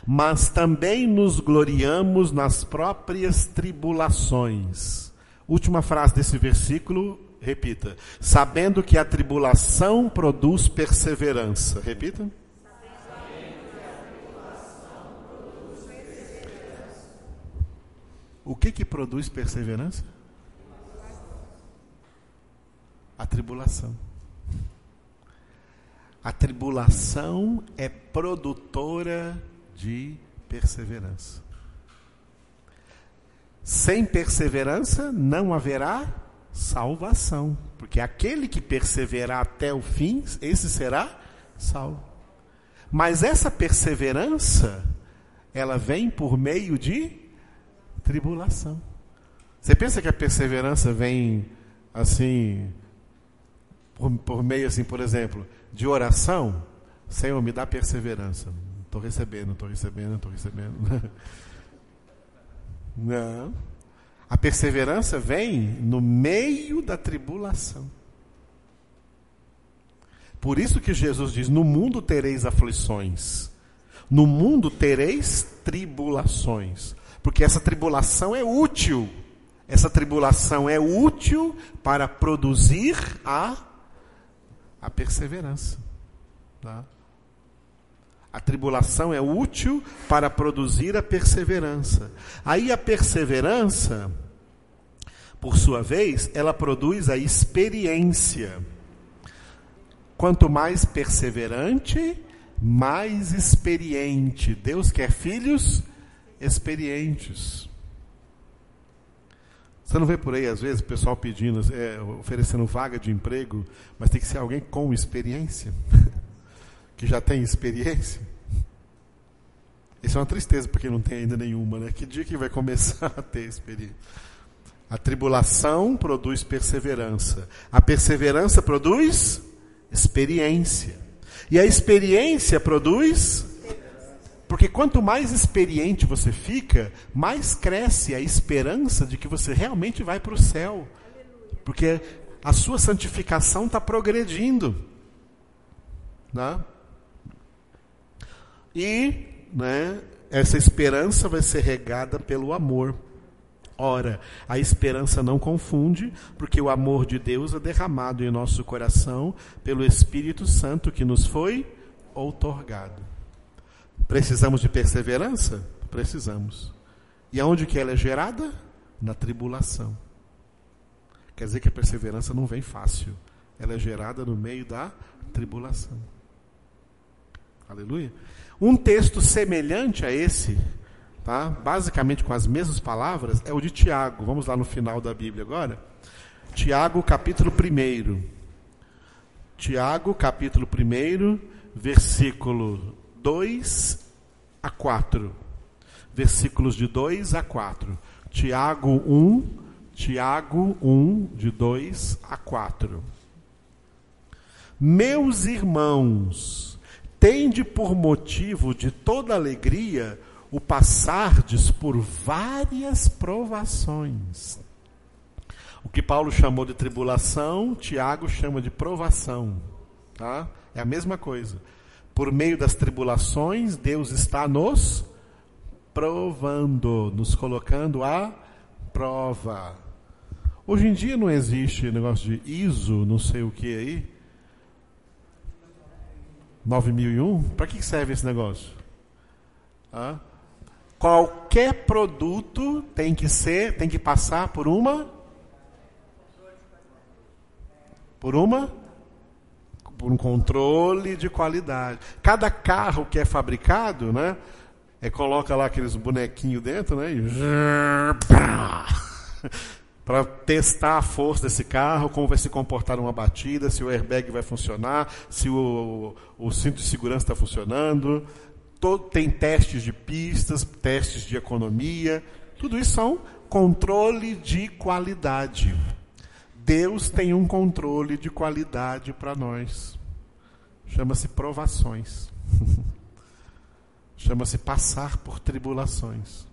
mas também nos gloriamos nas próprias tribulações. Última frase desse versículo, repita. Sabendo que a tribulação produz perseverança. Repita. O que que produz perseverança? A tribulação. A tribulação é produtora de perseverança. Sem perseverança não haverá salvação, porque aquele que perseverar até o fim, esse será salvo. Mas essa perseverança, ela vem por meio de tribulação. Você pensa que a perseverança vem assim, por, por meio assim, por exemplo, de oração? Senhor, me dá perseverança. Estou recebendo, estou recebendo, estou recebendo. [laughs] Não. A perseverança vem no meio da tribulação. Por isso que Jesus diz: No mundo tereis aflições, no mundo tereis tribulações. Porque essa tribulação é útil. Essa tribulação é útil para produzir a, a perseverança. Tá? A tribulação é útil para produzir a perseverança. Aí a perseverança, por sua vez, ela produz a experiência. Quanto mais perseverante, mais experiente. Deus quer filhos experientes. Você não vê por aí, às vezes, o pessoal pedindo, é, oferecendo vaga de emprego, mas tem que ser alguém com experiência, [laughs] que já tem experiência. Isso é uma tristeza, porque não tem ainda nenhuma, né? Que dia que vai começar [laughs] a ter experiência? A tribulação produz perseverança. A perseverança produz experiência. E a experiência produz. Porque quanto mais experiente você fica, mais cresce a esperança de que você realmente vai para o céu. Porque a sua santificação está progredindo. Né? E né, essa esperança vai ser regada pelo amor. Ora, a esperança não confunde, porque o amor de Deus é derramado em nosso coração pelo Espírito Santo que nos foi outorgado. Precisamos de perseverança? Precisamos. E aonde que ela é gerada? Na tribulação. Quer dizer que a perseverança não vem fácil. Ela é gerada no meio da tribulação. Aleluia. Um texto semelhante a esse, tá? basicamente com as mesmas palavras, é o de Tiago. Vamos lá no final da Bíblia agora. Tiago, capítulo 1. Tiago, capítulo 1, versículo 2 a 4. Versículos de 2 a 4. Tiago 1, Tiago 1, de 2 a 4. Meus irmãos, tende por motivo de toda alegria o passardes por várias provações. O que Paulo chamou de tribulação, Tiago chama de provação. Tá? É a mesma coisa. Por meio das tribulações, Deus está nos provando, nos colocando à prova. Hoje em dia não existe negócio de ISO, não sei o que aí. 9001? Para que serve esse negócio? Qualquer produto tem que ser, tem que passar por uma por uma por um controle de qualidade. Cada carro que é fabricado, né, é coloca lá aqueles bonequinhos dentro, né, e [laughs] para testar a força desse carro, como vai se comportar numa batida, se o airbag vai funcionar, se o, o cinto de segurança está funcionando. Todo, tem testes de pistas, testes de economia. Tudo isso são controle de qualidade. Deus tem um controle de qualidade para nós. Chama-se provações. [laughs] Chama-se passar por tribulações.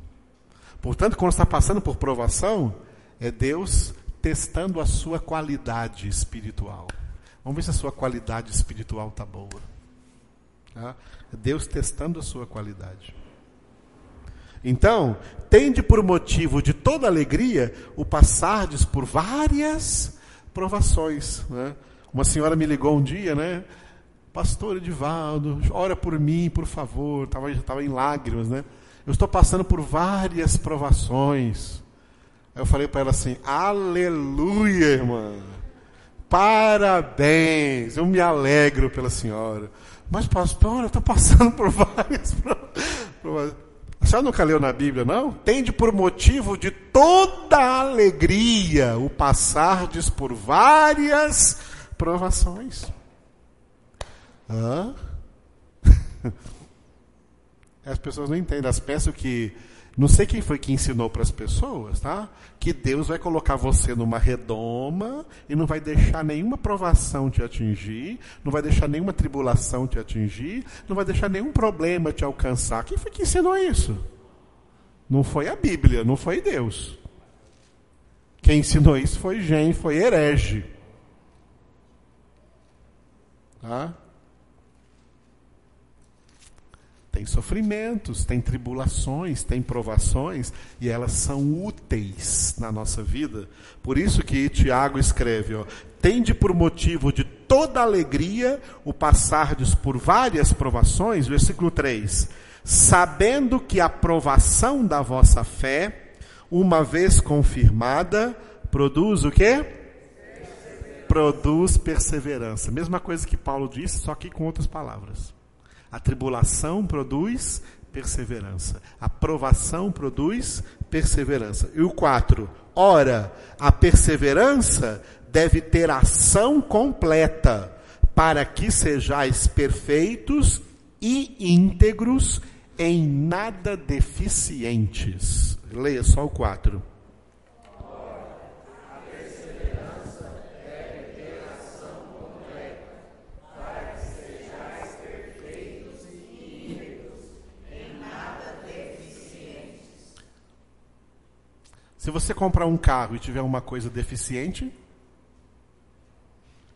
Portanto, quando está passando por provação, é Deus testando a sua qualidade espiritual. Vamos ver se a sua qualidade espiritual está boa. Tá? É Deus testando a sua qualidade. Então, tende por motivo de toda alegria o passardes por várias provações. Né? Uma senhora me ligou um dia, né? Pastor Edivaldo, ora por mim, por favor. Estava tava em lágrimas, né? Eu estou passando por várias provações. Eu falei para ela assim: Aleluia, irmã. Parabéns. Eu me alegro pela senhora. Mas, pastor, eu estou passando por [laughs] várias provas. A senhora nunca leu na Bíblia, não? Tende por motivo de toda alegria o passardes por várias provações. Hã? [laughs] As pessoas não entendem. As pensam que não sei quem foi que ensinou para as pessoas, tá? Que Deus vai colocar você numa redoma e não vai deixar nenhuma provação te atingir, não vai deixar nenhuma tribulação te atingir, não vai deixar nenhum problema te alcançar. Quem foi que ensinou isso? Não foi a Bíblia, não foi Deus. Quem ensinou isso foi gente, foi herege. Tá? Tem sofrimentos, tem tribulações, tem provações, e elas são úteis na nossa vida. Por isso que Tiago escreve, ó, tende por motivo de toda alegria o passardes por várias provações, versículo 3, sabendo que a provação da vossa fé, uma vez confirmada, produz o quê? Produz perseverança. Mesma coisa que Paulo disse, só que com outras palavras. A tribulação produz perseverança. A provação produz perseverança. E o 4. Ora, a perseverança deve ter ação completa, para que sejais perfeitos e íntegros, em nada deficientes. Leia só o 4. Se você comprar um carro e tiver uma coisa deficiente,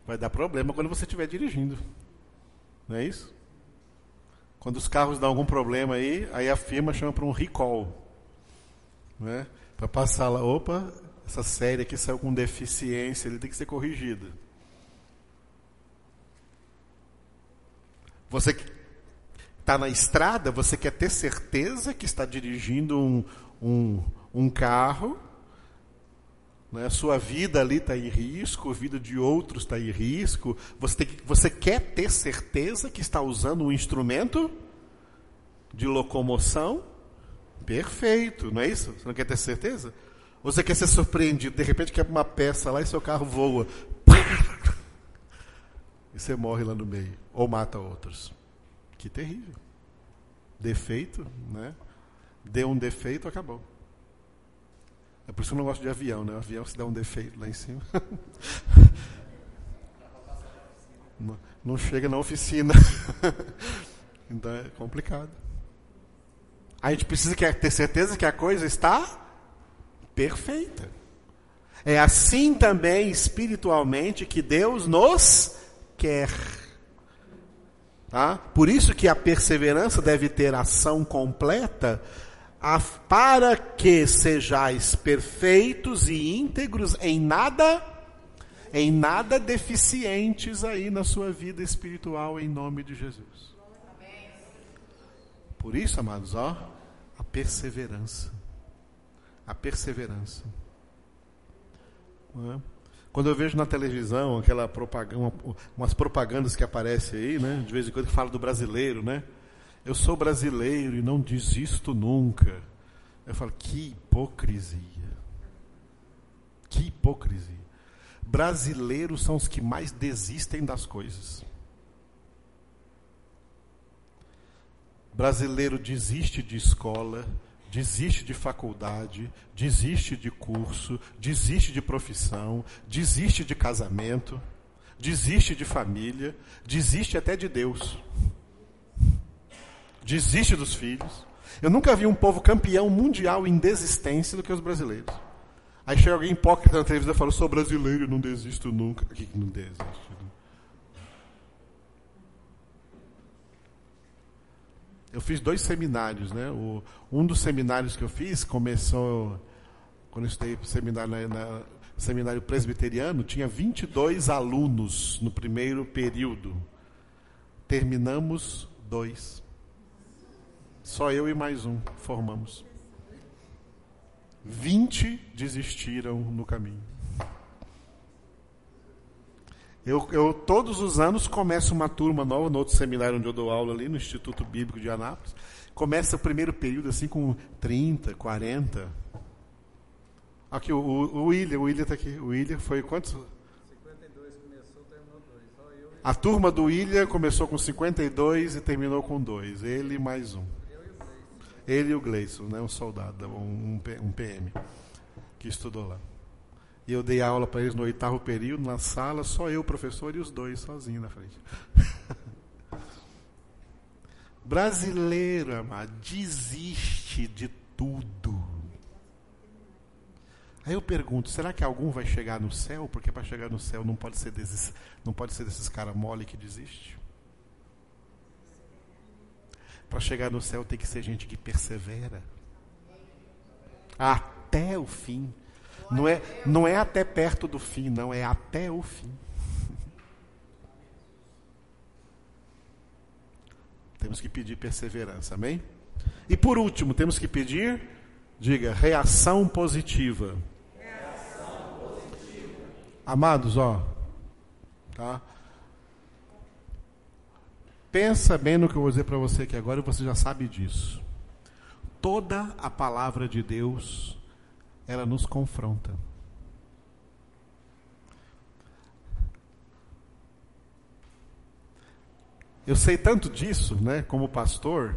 vai dar problema quando você estiver dirigindo. Não é isso? Quando os carros dão algum problema aí, aí a firma chama para um recall. Né? Para passar lá, opa, essa série aqui saiu com deficiência, ele tem que ser corrigido. Você está na estrada, você quer ter certeza que está dirigindo um, um um carro, né? sua vida ali está em risco, a vida de outros está em risco. Você, tem que, você quer ter certeza que está usando um instrumento de locomoção perfeito, não é isso? Você não quer ter certeza? Ou você quer ser surpreendido, de repente quebra uma peça lá e seu carro voa. E você morre lá no meio. Ou mata outros. Que terrível. Defeito, né? Deu um defeito, acabou. É por isso que eu não gosto de avião, né? O avião se dá um defeito lá em cima. [laughs] não, não chega na oficina. [laughs] então é complicado. A gente precisa ter certeza que a coisa está perfeita. É assim também espiritualmente que Deus nos quer. Tá? Por isso que a perseverança deve ter ação completa para que sejais perfeitos e íntegros em nada, em nada deficientes aí na sua vida espiritual, em nome de Jesus. Por isso, amados, ó, a perseverança. A perseverança. É? Quando eu vejo na televisão aquela propaganda, umas propagandas que aparecem aí, né, de vez em quando que fala do brasileiro, né? Eu sou brasileiro e não desisto nunca. Eu falo, que hipocrisia. Que hipocrisia. Brasileiros são os que mais desistem das coisas. Brasileiro desiste de escola, desiste de faculdade, desiste de curso, desiste de profissão, desiste de casamento, desiste de família, desiste até de Deus desiste dos filhos. Eu nunca vi um povo campeão mundial em desistência do que os brasileiros. Aí chega alguém hipócrita na televisão e fala: sou brasileiro, não desisto nunca. Que não desiste? Eu fiz dois seminários, né? O, um dos seminários que eu fiz começou quando eu estudei seminário na, na seminário presbiteriano, tinha 22 alunos no primeiro período. Terminamos dois. Só eu e mais um formamos. 20 desistiram no caminho. Eu, eu, todos os anos começo uma turma nova no outro seminário onde eu dou aula ali no Instituto Bíblico de Anápolis. Começa o primeiro período assim com 30, 40. Aqui o, o William, o William está aqui. O William foi quantos? A turma do William começou com 52 e terminou com dois. Ele mais um. Ele e o Gleison, né, um soldado, um, um PM, que estudou lá. E eu dei aula para eles no oitavo período, na sala, só eu, o professor, e os dois sozinhos na frente. [laughs] Brasileiro, amado, desiste de tudo. Aí eu pergunto, será que algum vai chegar no céu? Porque para chegar no céu não pode ser desses, não pode ser desses caras mole que desiste. Para chegar no céu tem que ser gente que persevera. Até o fim. Não é, não é até perto do fim, não, é até o fim. [laughs] Temos que pedir perseverança, amém? E por último, temos que pedir, diga, reação positiva. Reação positiva. Amados, ó, tá? Pensa bem no que eu vou dizer para você aqui agora e você já sabe disso. Toda a palavra de Deus, ela nos confronta. Eu sei tanto disso, né, como pastor,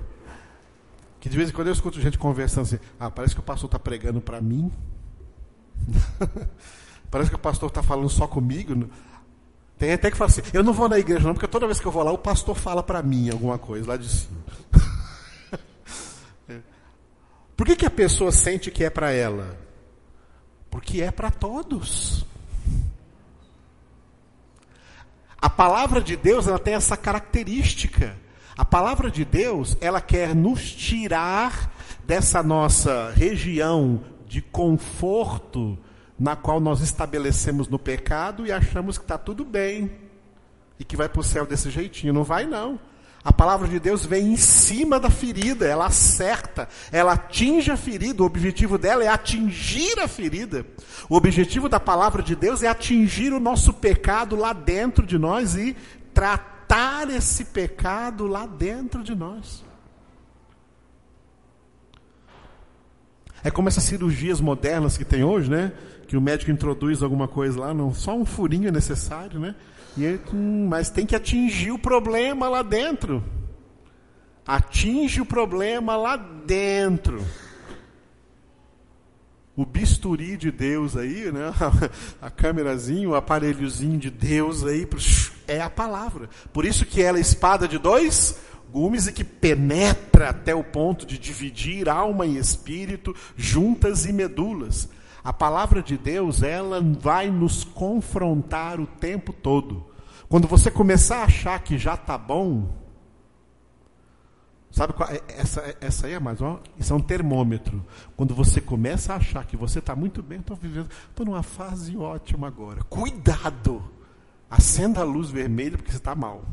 que de vez em quando eu escuto gente conversando assim: ah, parece que o pastor está pregando para mim. [laughs] parece que o pastor está falando só comigo. Tem até que falar assim: eu não vou na igreja não, porque toda vez que eu vou lá, o pastor fala para mim alguma coisa lá de cima. [laughs] Por que, que a pessoa sente que é para ela? Porque é para todos. A palavra de Deus ela tem essa característica. A palavra de Deus ela quer nos tirar dessa nossa região de conforto na qual nós estabelecemos no pecado e achamos que está tudo bem e que vai para o céu desse jeitinho. Não vai não. A palavra de Deus vem em cima da ferida, ela acerta, ela atinge a ferida. O objetivo dela é atingir a ferida. O objetivo da palavra de Deus é atingir o nosso pecado lá dentro de nós e tratar esse pecado lá dentro de nós. É como essas cirurgias modernas que tem hoje, né? Que o médico introduz alguma coisa lá, não, só um furinho é necessário, né? E hum, mas tem que atingir o problema lá dentro. Atinge o problema lá dentro. O bisturi de Deus aí, né? [laughs] a câmerazinha, o aparelhozinho de Deus aí, é a palavra. Por isso que ela é espada de dois gumes e que penetra até o ponto de dividir alma e espírito, juntas e medulas. A palavra de Deus, ela vai nos confrontar o tempo todo. Quando você começar a achar que já está bom, sabe qual, é, essa, essa aí é mais, ó, isso é um termômetro. Quando você começa a achar que você está muito bem, estou vivendo, estou numa fase ótima agora. Cuidado! Acenda a luz vermelha porque você está mal.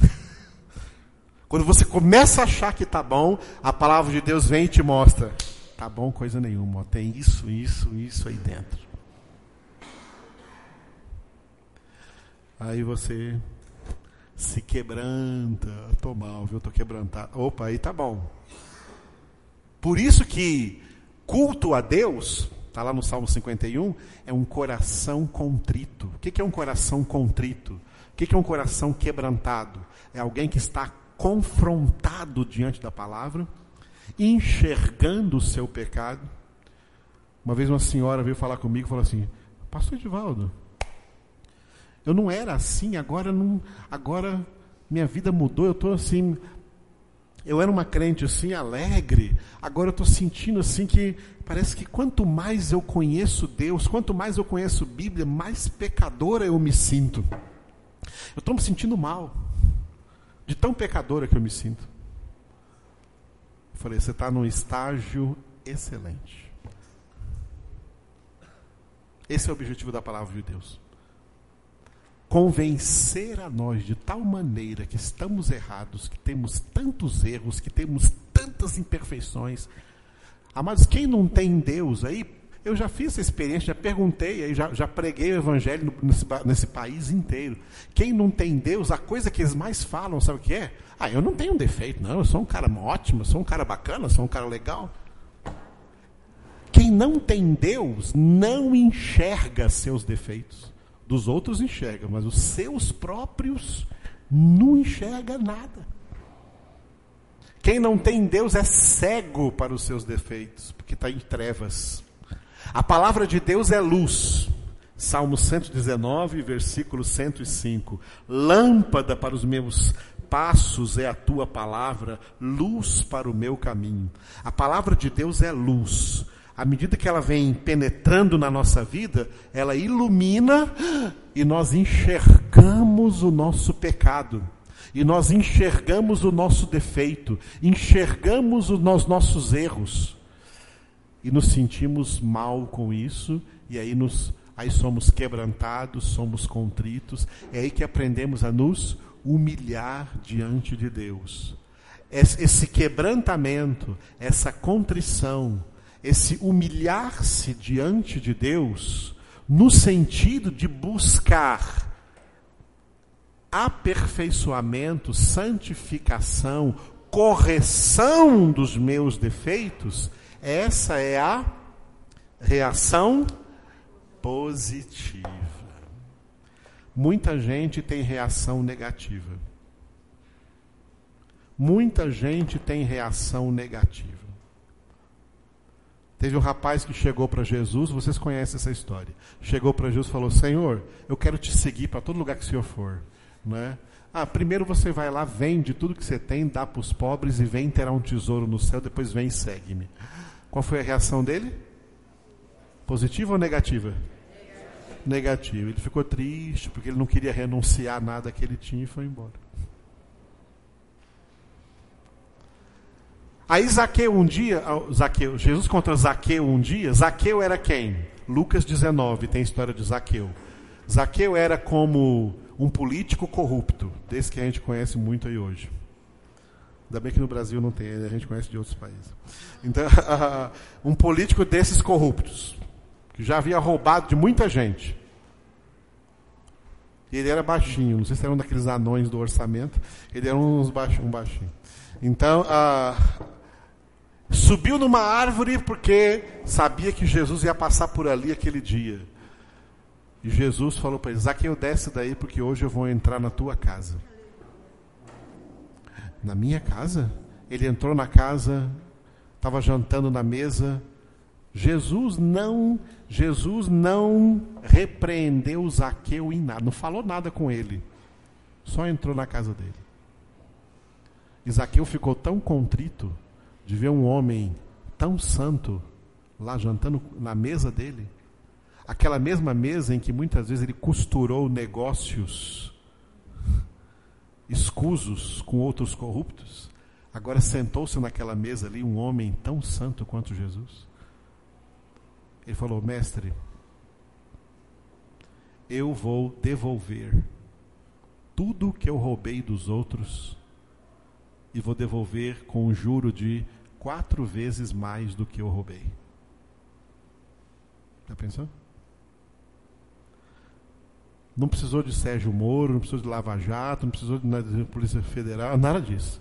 [laughs] Quando você começa a achar que está bom, a palavra de Deus vem e te mostra. Tá bom, coisa nenhuma. Tem isso, isso, isso aí dentro. Aí você se quebranta. Tô mal, viu? Tô quebrantado. Opa, aí tá bom. Por isso que culto a Deus, está lá no Salmo 51, é um coração contrito. O que é um coração contrito? O que é um coração quebrantado? É alguém que está confrontado diante da palavra enxergando o seu pecado. Uma vez uma senhora veio falar comigo e falou assim: Pastor Edivaldo, eu não era assim, agora não, agora minha vida mudou, eu estou assim, eu era uma crente assim alegre, agora eu estou sentindo assim que parece que quanto mais eu conheço Deus, quanto mais eu conheço Bíblia, mais pecadora eu me sinto. Eu estou me sentindo mal, de tão pecadora que eu me sinto. Eu falei, você está num estágio excelente. Esse é o objetivo da palavra de Deus. Convencer a nós de tal maneira que estamos errados, que temos tantos erros, que temos tantas imperfeições. Amados, quem não tem Deus aí, eu já fiz essa experiência, já perguntei, aí já, já preguei o evangelho nesse, nesse país inteiro. Quem não tem Deus, a coisa que eles mais falam, sabe o que é? Ah, eu não tenho um defeito, não. Eu sou um cara ótimo, sou um cara bacana, sou um cara legal. Quem não tem Deus não enxerga seus defeitos. Dos outros enxerga, mas os seus próprios não enxerga nada. Quem não tem Deus é cego para os seus defeitos, porque está em trevas. A palavra de Deus é luz. Salmo 119, versículo 105. Lâmpada para os meus passos é a tua palavra, luz para o meu caminho. A palavra de Deus é luz. À medida que ela vem penetrando na nossa vida, ela ilumina e nós enxergamos o nosso pecado. E nós enxergamos o nosso defeito, enxergamos os nossos erros. E nos sentimos mal com isso, e aí nos aí somos quebrantados, somos contritos, é aí que aprendemos a nos humilhar diante de Deus. Esse quebrantamento, essa contrição, esse humilhar-se diante de Deus, no sentido de buscar aperfeiçoamento, santificação, correção dos meus defeitos, essa é a reação positiva. Muita gente tem reação negativa. Muita gente tem reação negativa. Teve um rapaz que chegou para Jesus, vocês conhecem essa história. Chegou para Jesus e falou: Senhor, eu quero te seguir para todo lugar que o Senhor for. Né? Ah, primeiro você vai lá, vende tudo que você tem, dá para os pobres e vem terá um tesouro no céu, depois vem e segue-me. Qual foi a reação dele? Positiva ou negativa? Negativa. Ele ficou triste porque ele não queria renunciar a nada que ele tinha e foi embora. Aí Zaqueu um dia, Zaqueu, Jesus contra Zaqueu um dia, Zaqueu era quem? Lucas 19 tem a história de Zaqueu. Zaqueu era como um político corrupto, desse que a gente conhece muito aí hoje. Ainda bem que no Brasil não tem, a gente conhece de outros países. Então, [laughs] um político desses corruptos, que já havia roubado de muita gente. Ele era baixinho, não sei se era um daqueles anões do orçamento, ele era uns baixinho, um baixinho. Então, subiu numa árvore porque sabia que Jesus ia passar por ali aquele dia. E Jesus falou para ele: Zaqueu, desce daí porque hoje eu vou entrar na tua casa. Na minha casa? Ele entrou na casa, estava jantando na mesa. Jesus não, Jesus não repreendeu Zaqueu em nada, não falou nada com ele. Só entrou na casa dele. E Zaqueu ficou tão contrito de ver um homem tão santo lá jantando na mesa dele, aquela mesma mesa em que muitas vezes ele costurou negócios escusos com outros corruptos, agora sentou-se naquela mesa ali um homem tão santo quanto Jesus. Ele falou: Mestre, eu vou devolver tudo que eu roubei dos outros e vou devolver com um juro de quatro vezes mais do que eu roubei. Já pensou? Não precisou de Sérgio Moro, não precisou de Lava Jato, não precisou de, Polícia Federal, nada disso.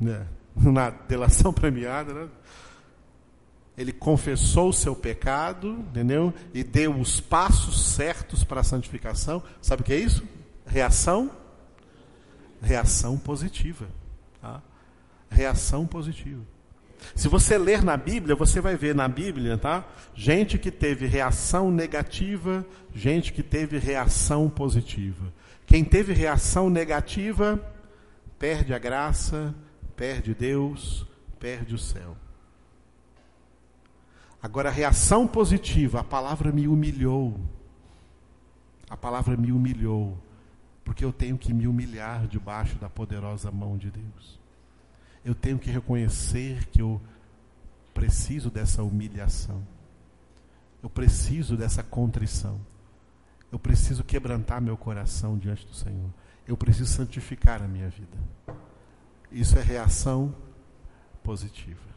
Né? [laughs] Na delação premiada, né? Ele confessou o seu pecado, entendeu? E deu os passos certos para a santificação. Sabe o que é isso? Reação? Reação positiva. Tá? Reação positiva. Se você ler na Bíblia, você vai ver na Bíblia, tá? Gente que teve reação negativa, gente que teve reação positiva. Quem teve reação negativa perde a graça, perde Deus, perde o céu. Agora, a reação positiva, a palavra me humilhou. A palavra me humilhou, porque eu tenho que me humilhar debaixo da poderosa mão de Deus eu tenho que reconhecer que eu preciso dessa humilhação. Eu preciso dessa contrição. Eu preciso quebrantar meu coração diante do Senhor. Eu preciso santificar a minha vida. Isso é reação positiva.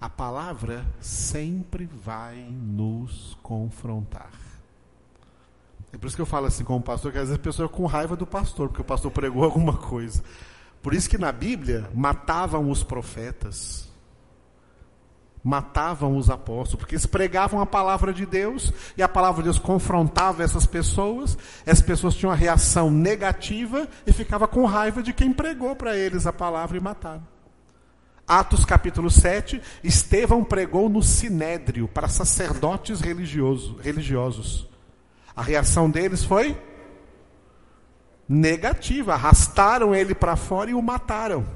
A palavra sempre vai nos confrontar. É por isso que eu falo assim com o pastor, que às vezes a pessoa é com raiva do pastor, porque o pastor pregou [laughs] alguma coisa. Por isso que na Bíblia matavam os profetas, matavam os apóstolos, porque eles pregavam a palavra de Deus e a palavra de Deus confrontava essas pessoas, essas pessoas tinham uma reação negativa e ficava com raiva de quem pregou para eles a palavra e mataram. Atos capítulo 7, Estevão pregou no sinédrio para sacerdotes religioso, religiosos. A reação deles foi negativa. Arrastaram ele para fora e o mataram.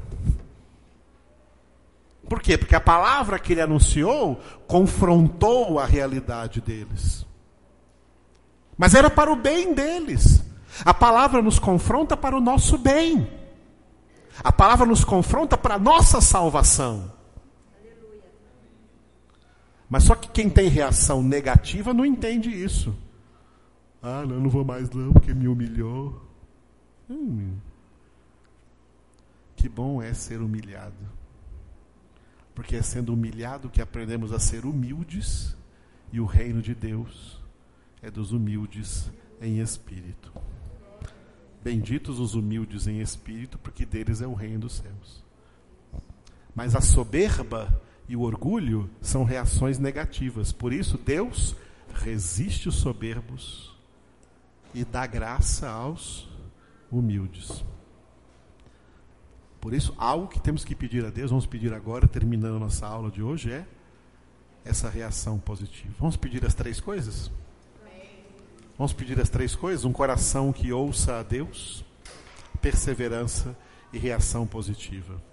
Por quê? Porque a palavra que ele anunciou confrontou a realidade deles. Mas era para o bem deles. A palavra nos confronta para o nosso bem. A palavra nos confronta para a nossa salvação. Mas só que quem tem reação negativa não entende isso. Ah, não, não vou mais não, porque me humilhou. Hum, que bom é ser humilhado. Porque é sendo humilhado que aprendemos a ser humildes, e o reino de Deus é dos humildes em espírito. Benditos os humildes em espírito, porque deles é o reino dos céus. Mas a soberba e o orgulho são reações negativas. Por isso, Deus resiste os soberbos e dá graça aos humildes. Por isso, algo que temos que pedir a Deus, vamos pedir agora, terminando nossa aula de hoje, é essa reação positiva. Vamos pedir as três coisas? Vamos pedir as três coisas: um coração que ouça a Deus, perseverança e reação positiva.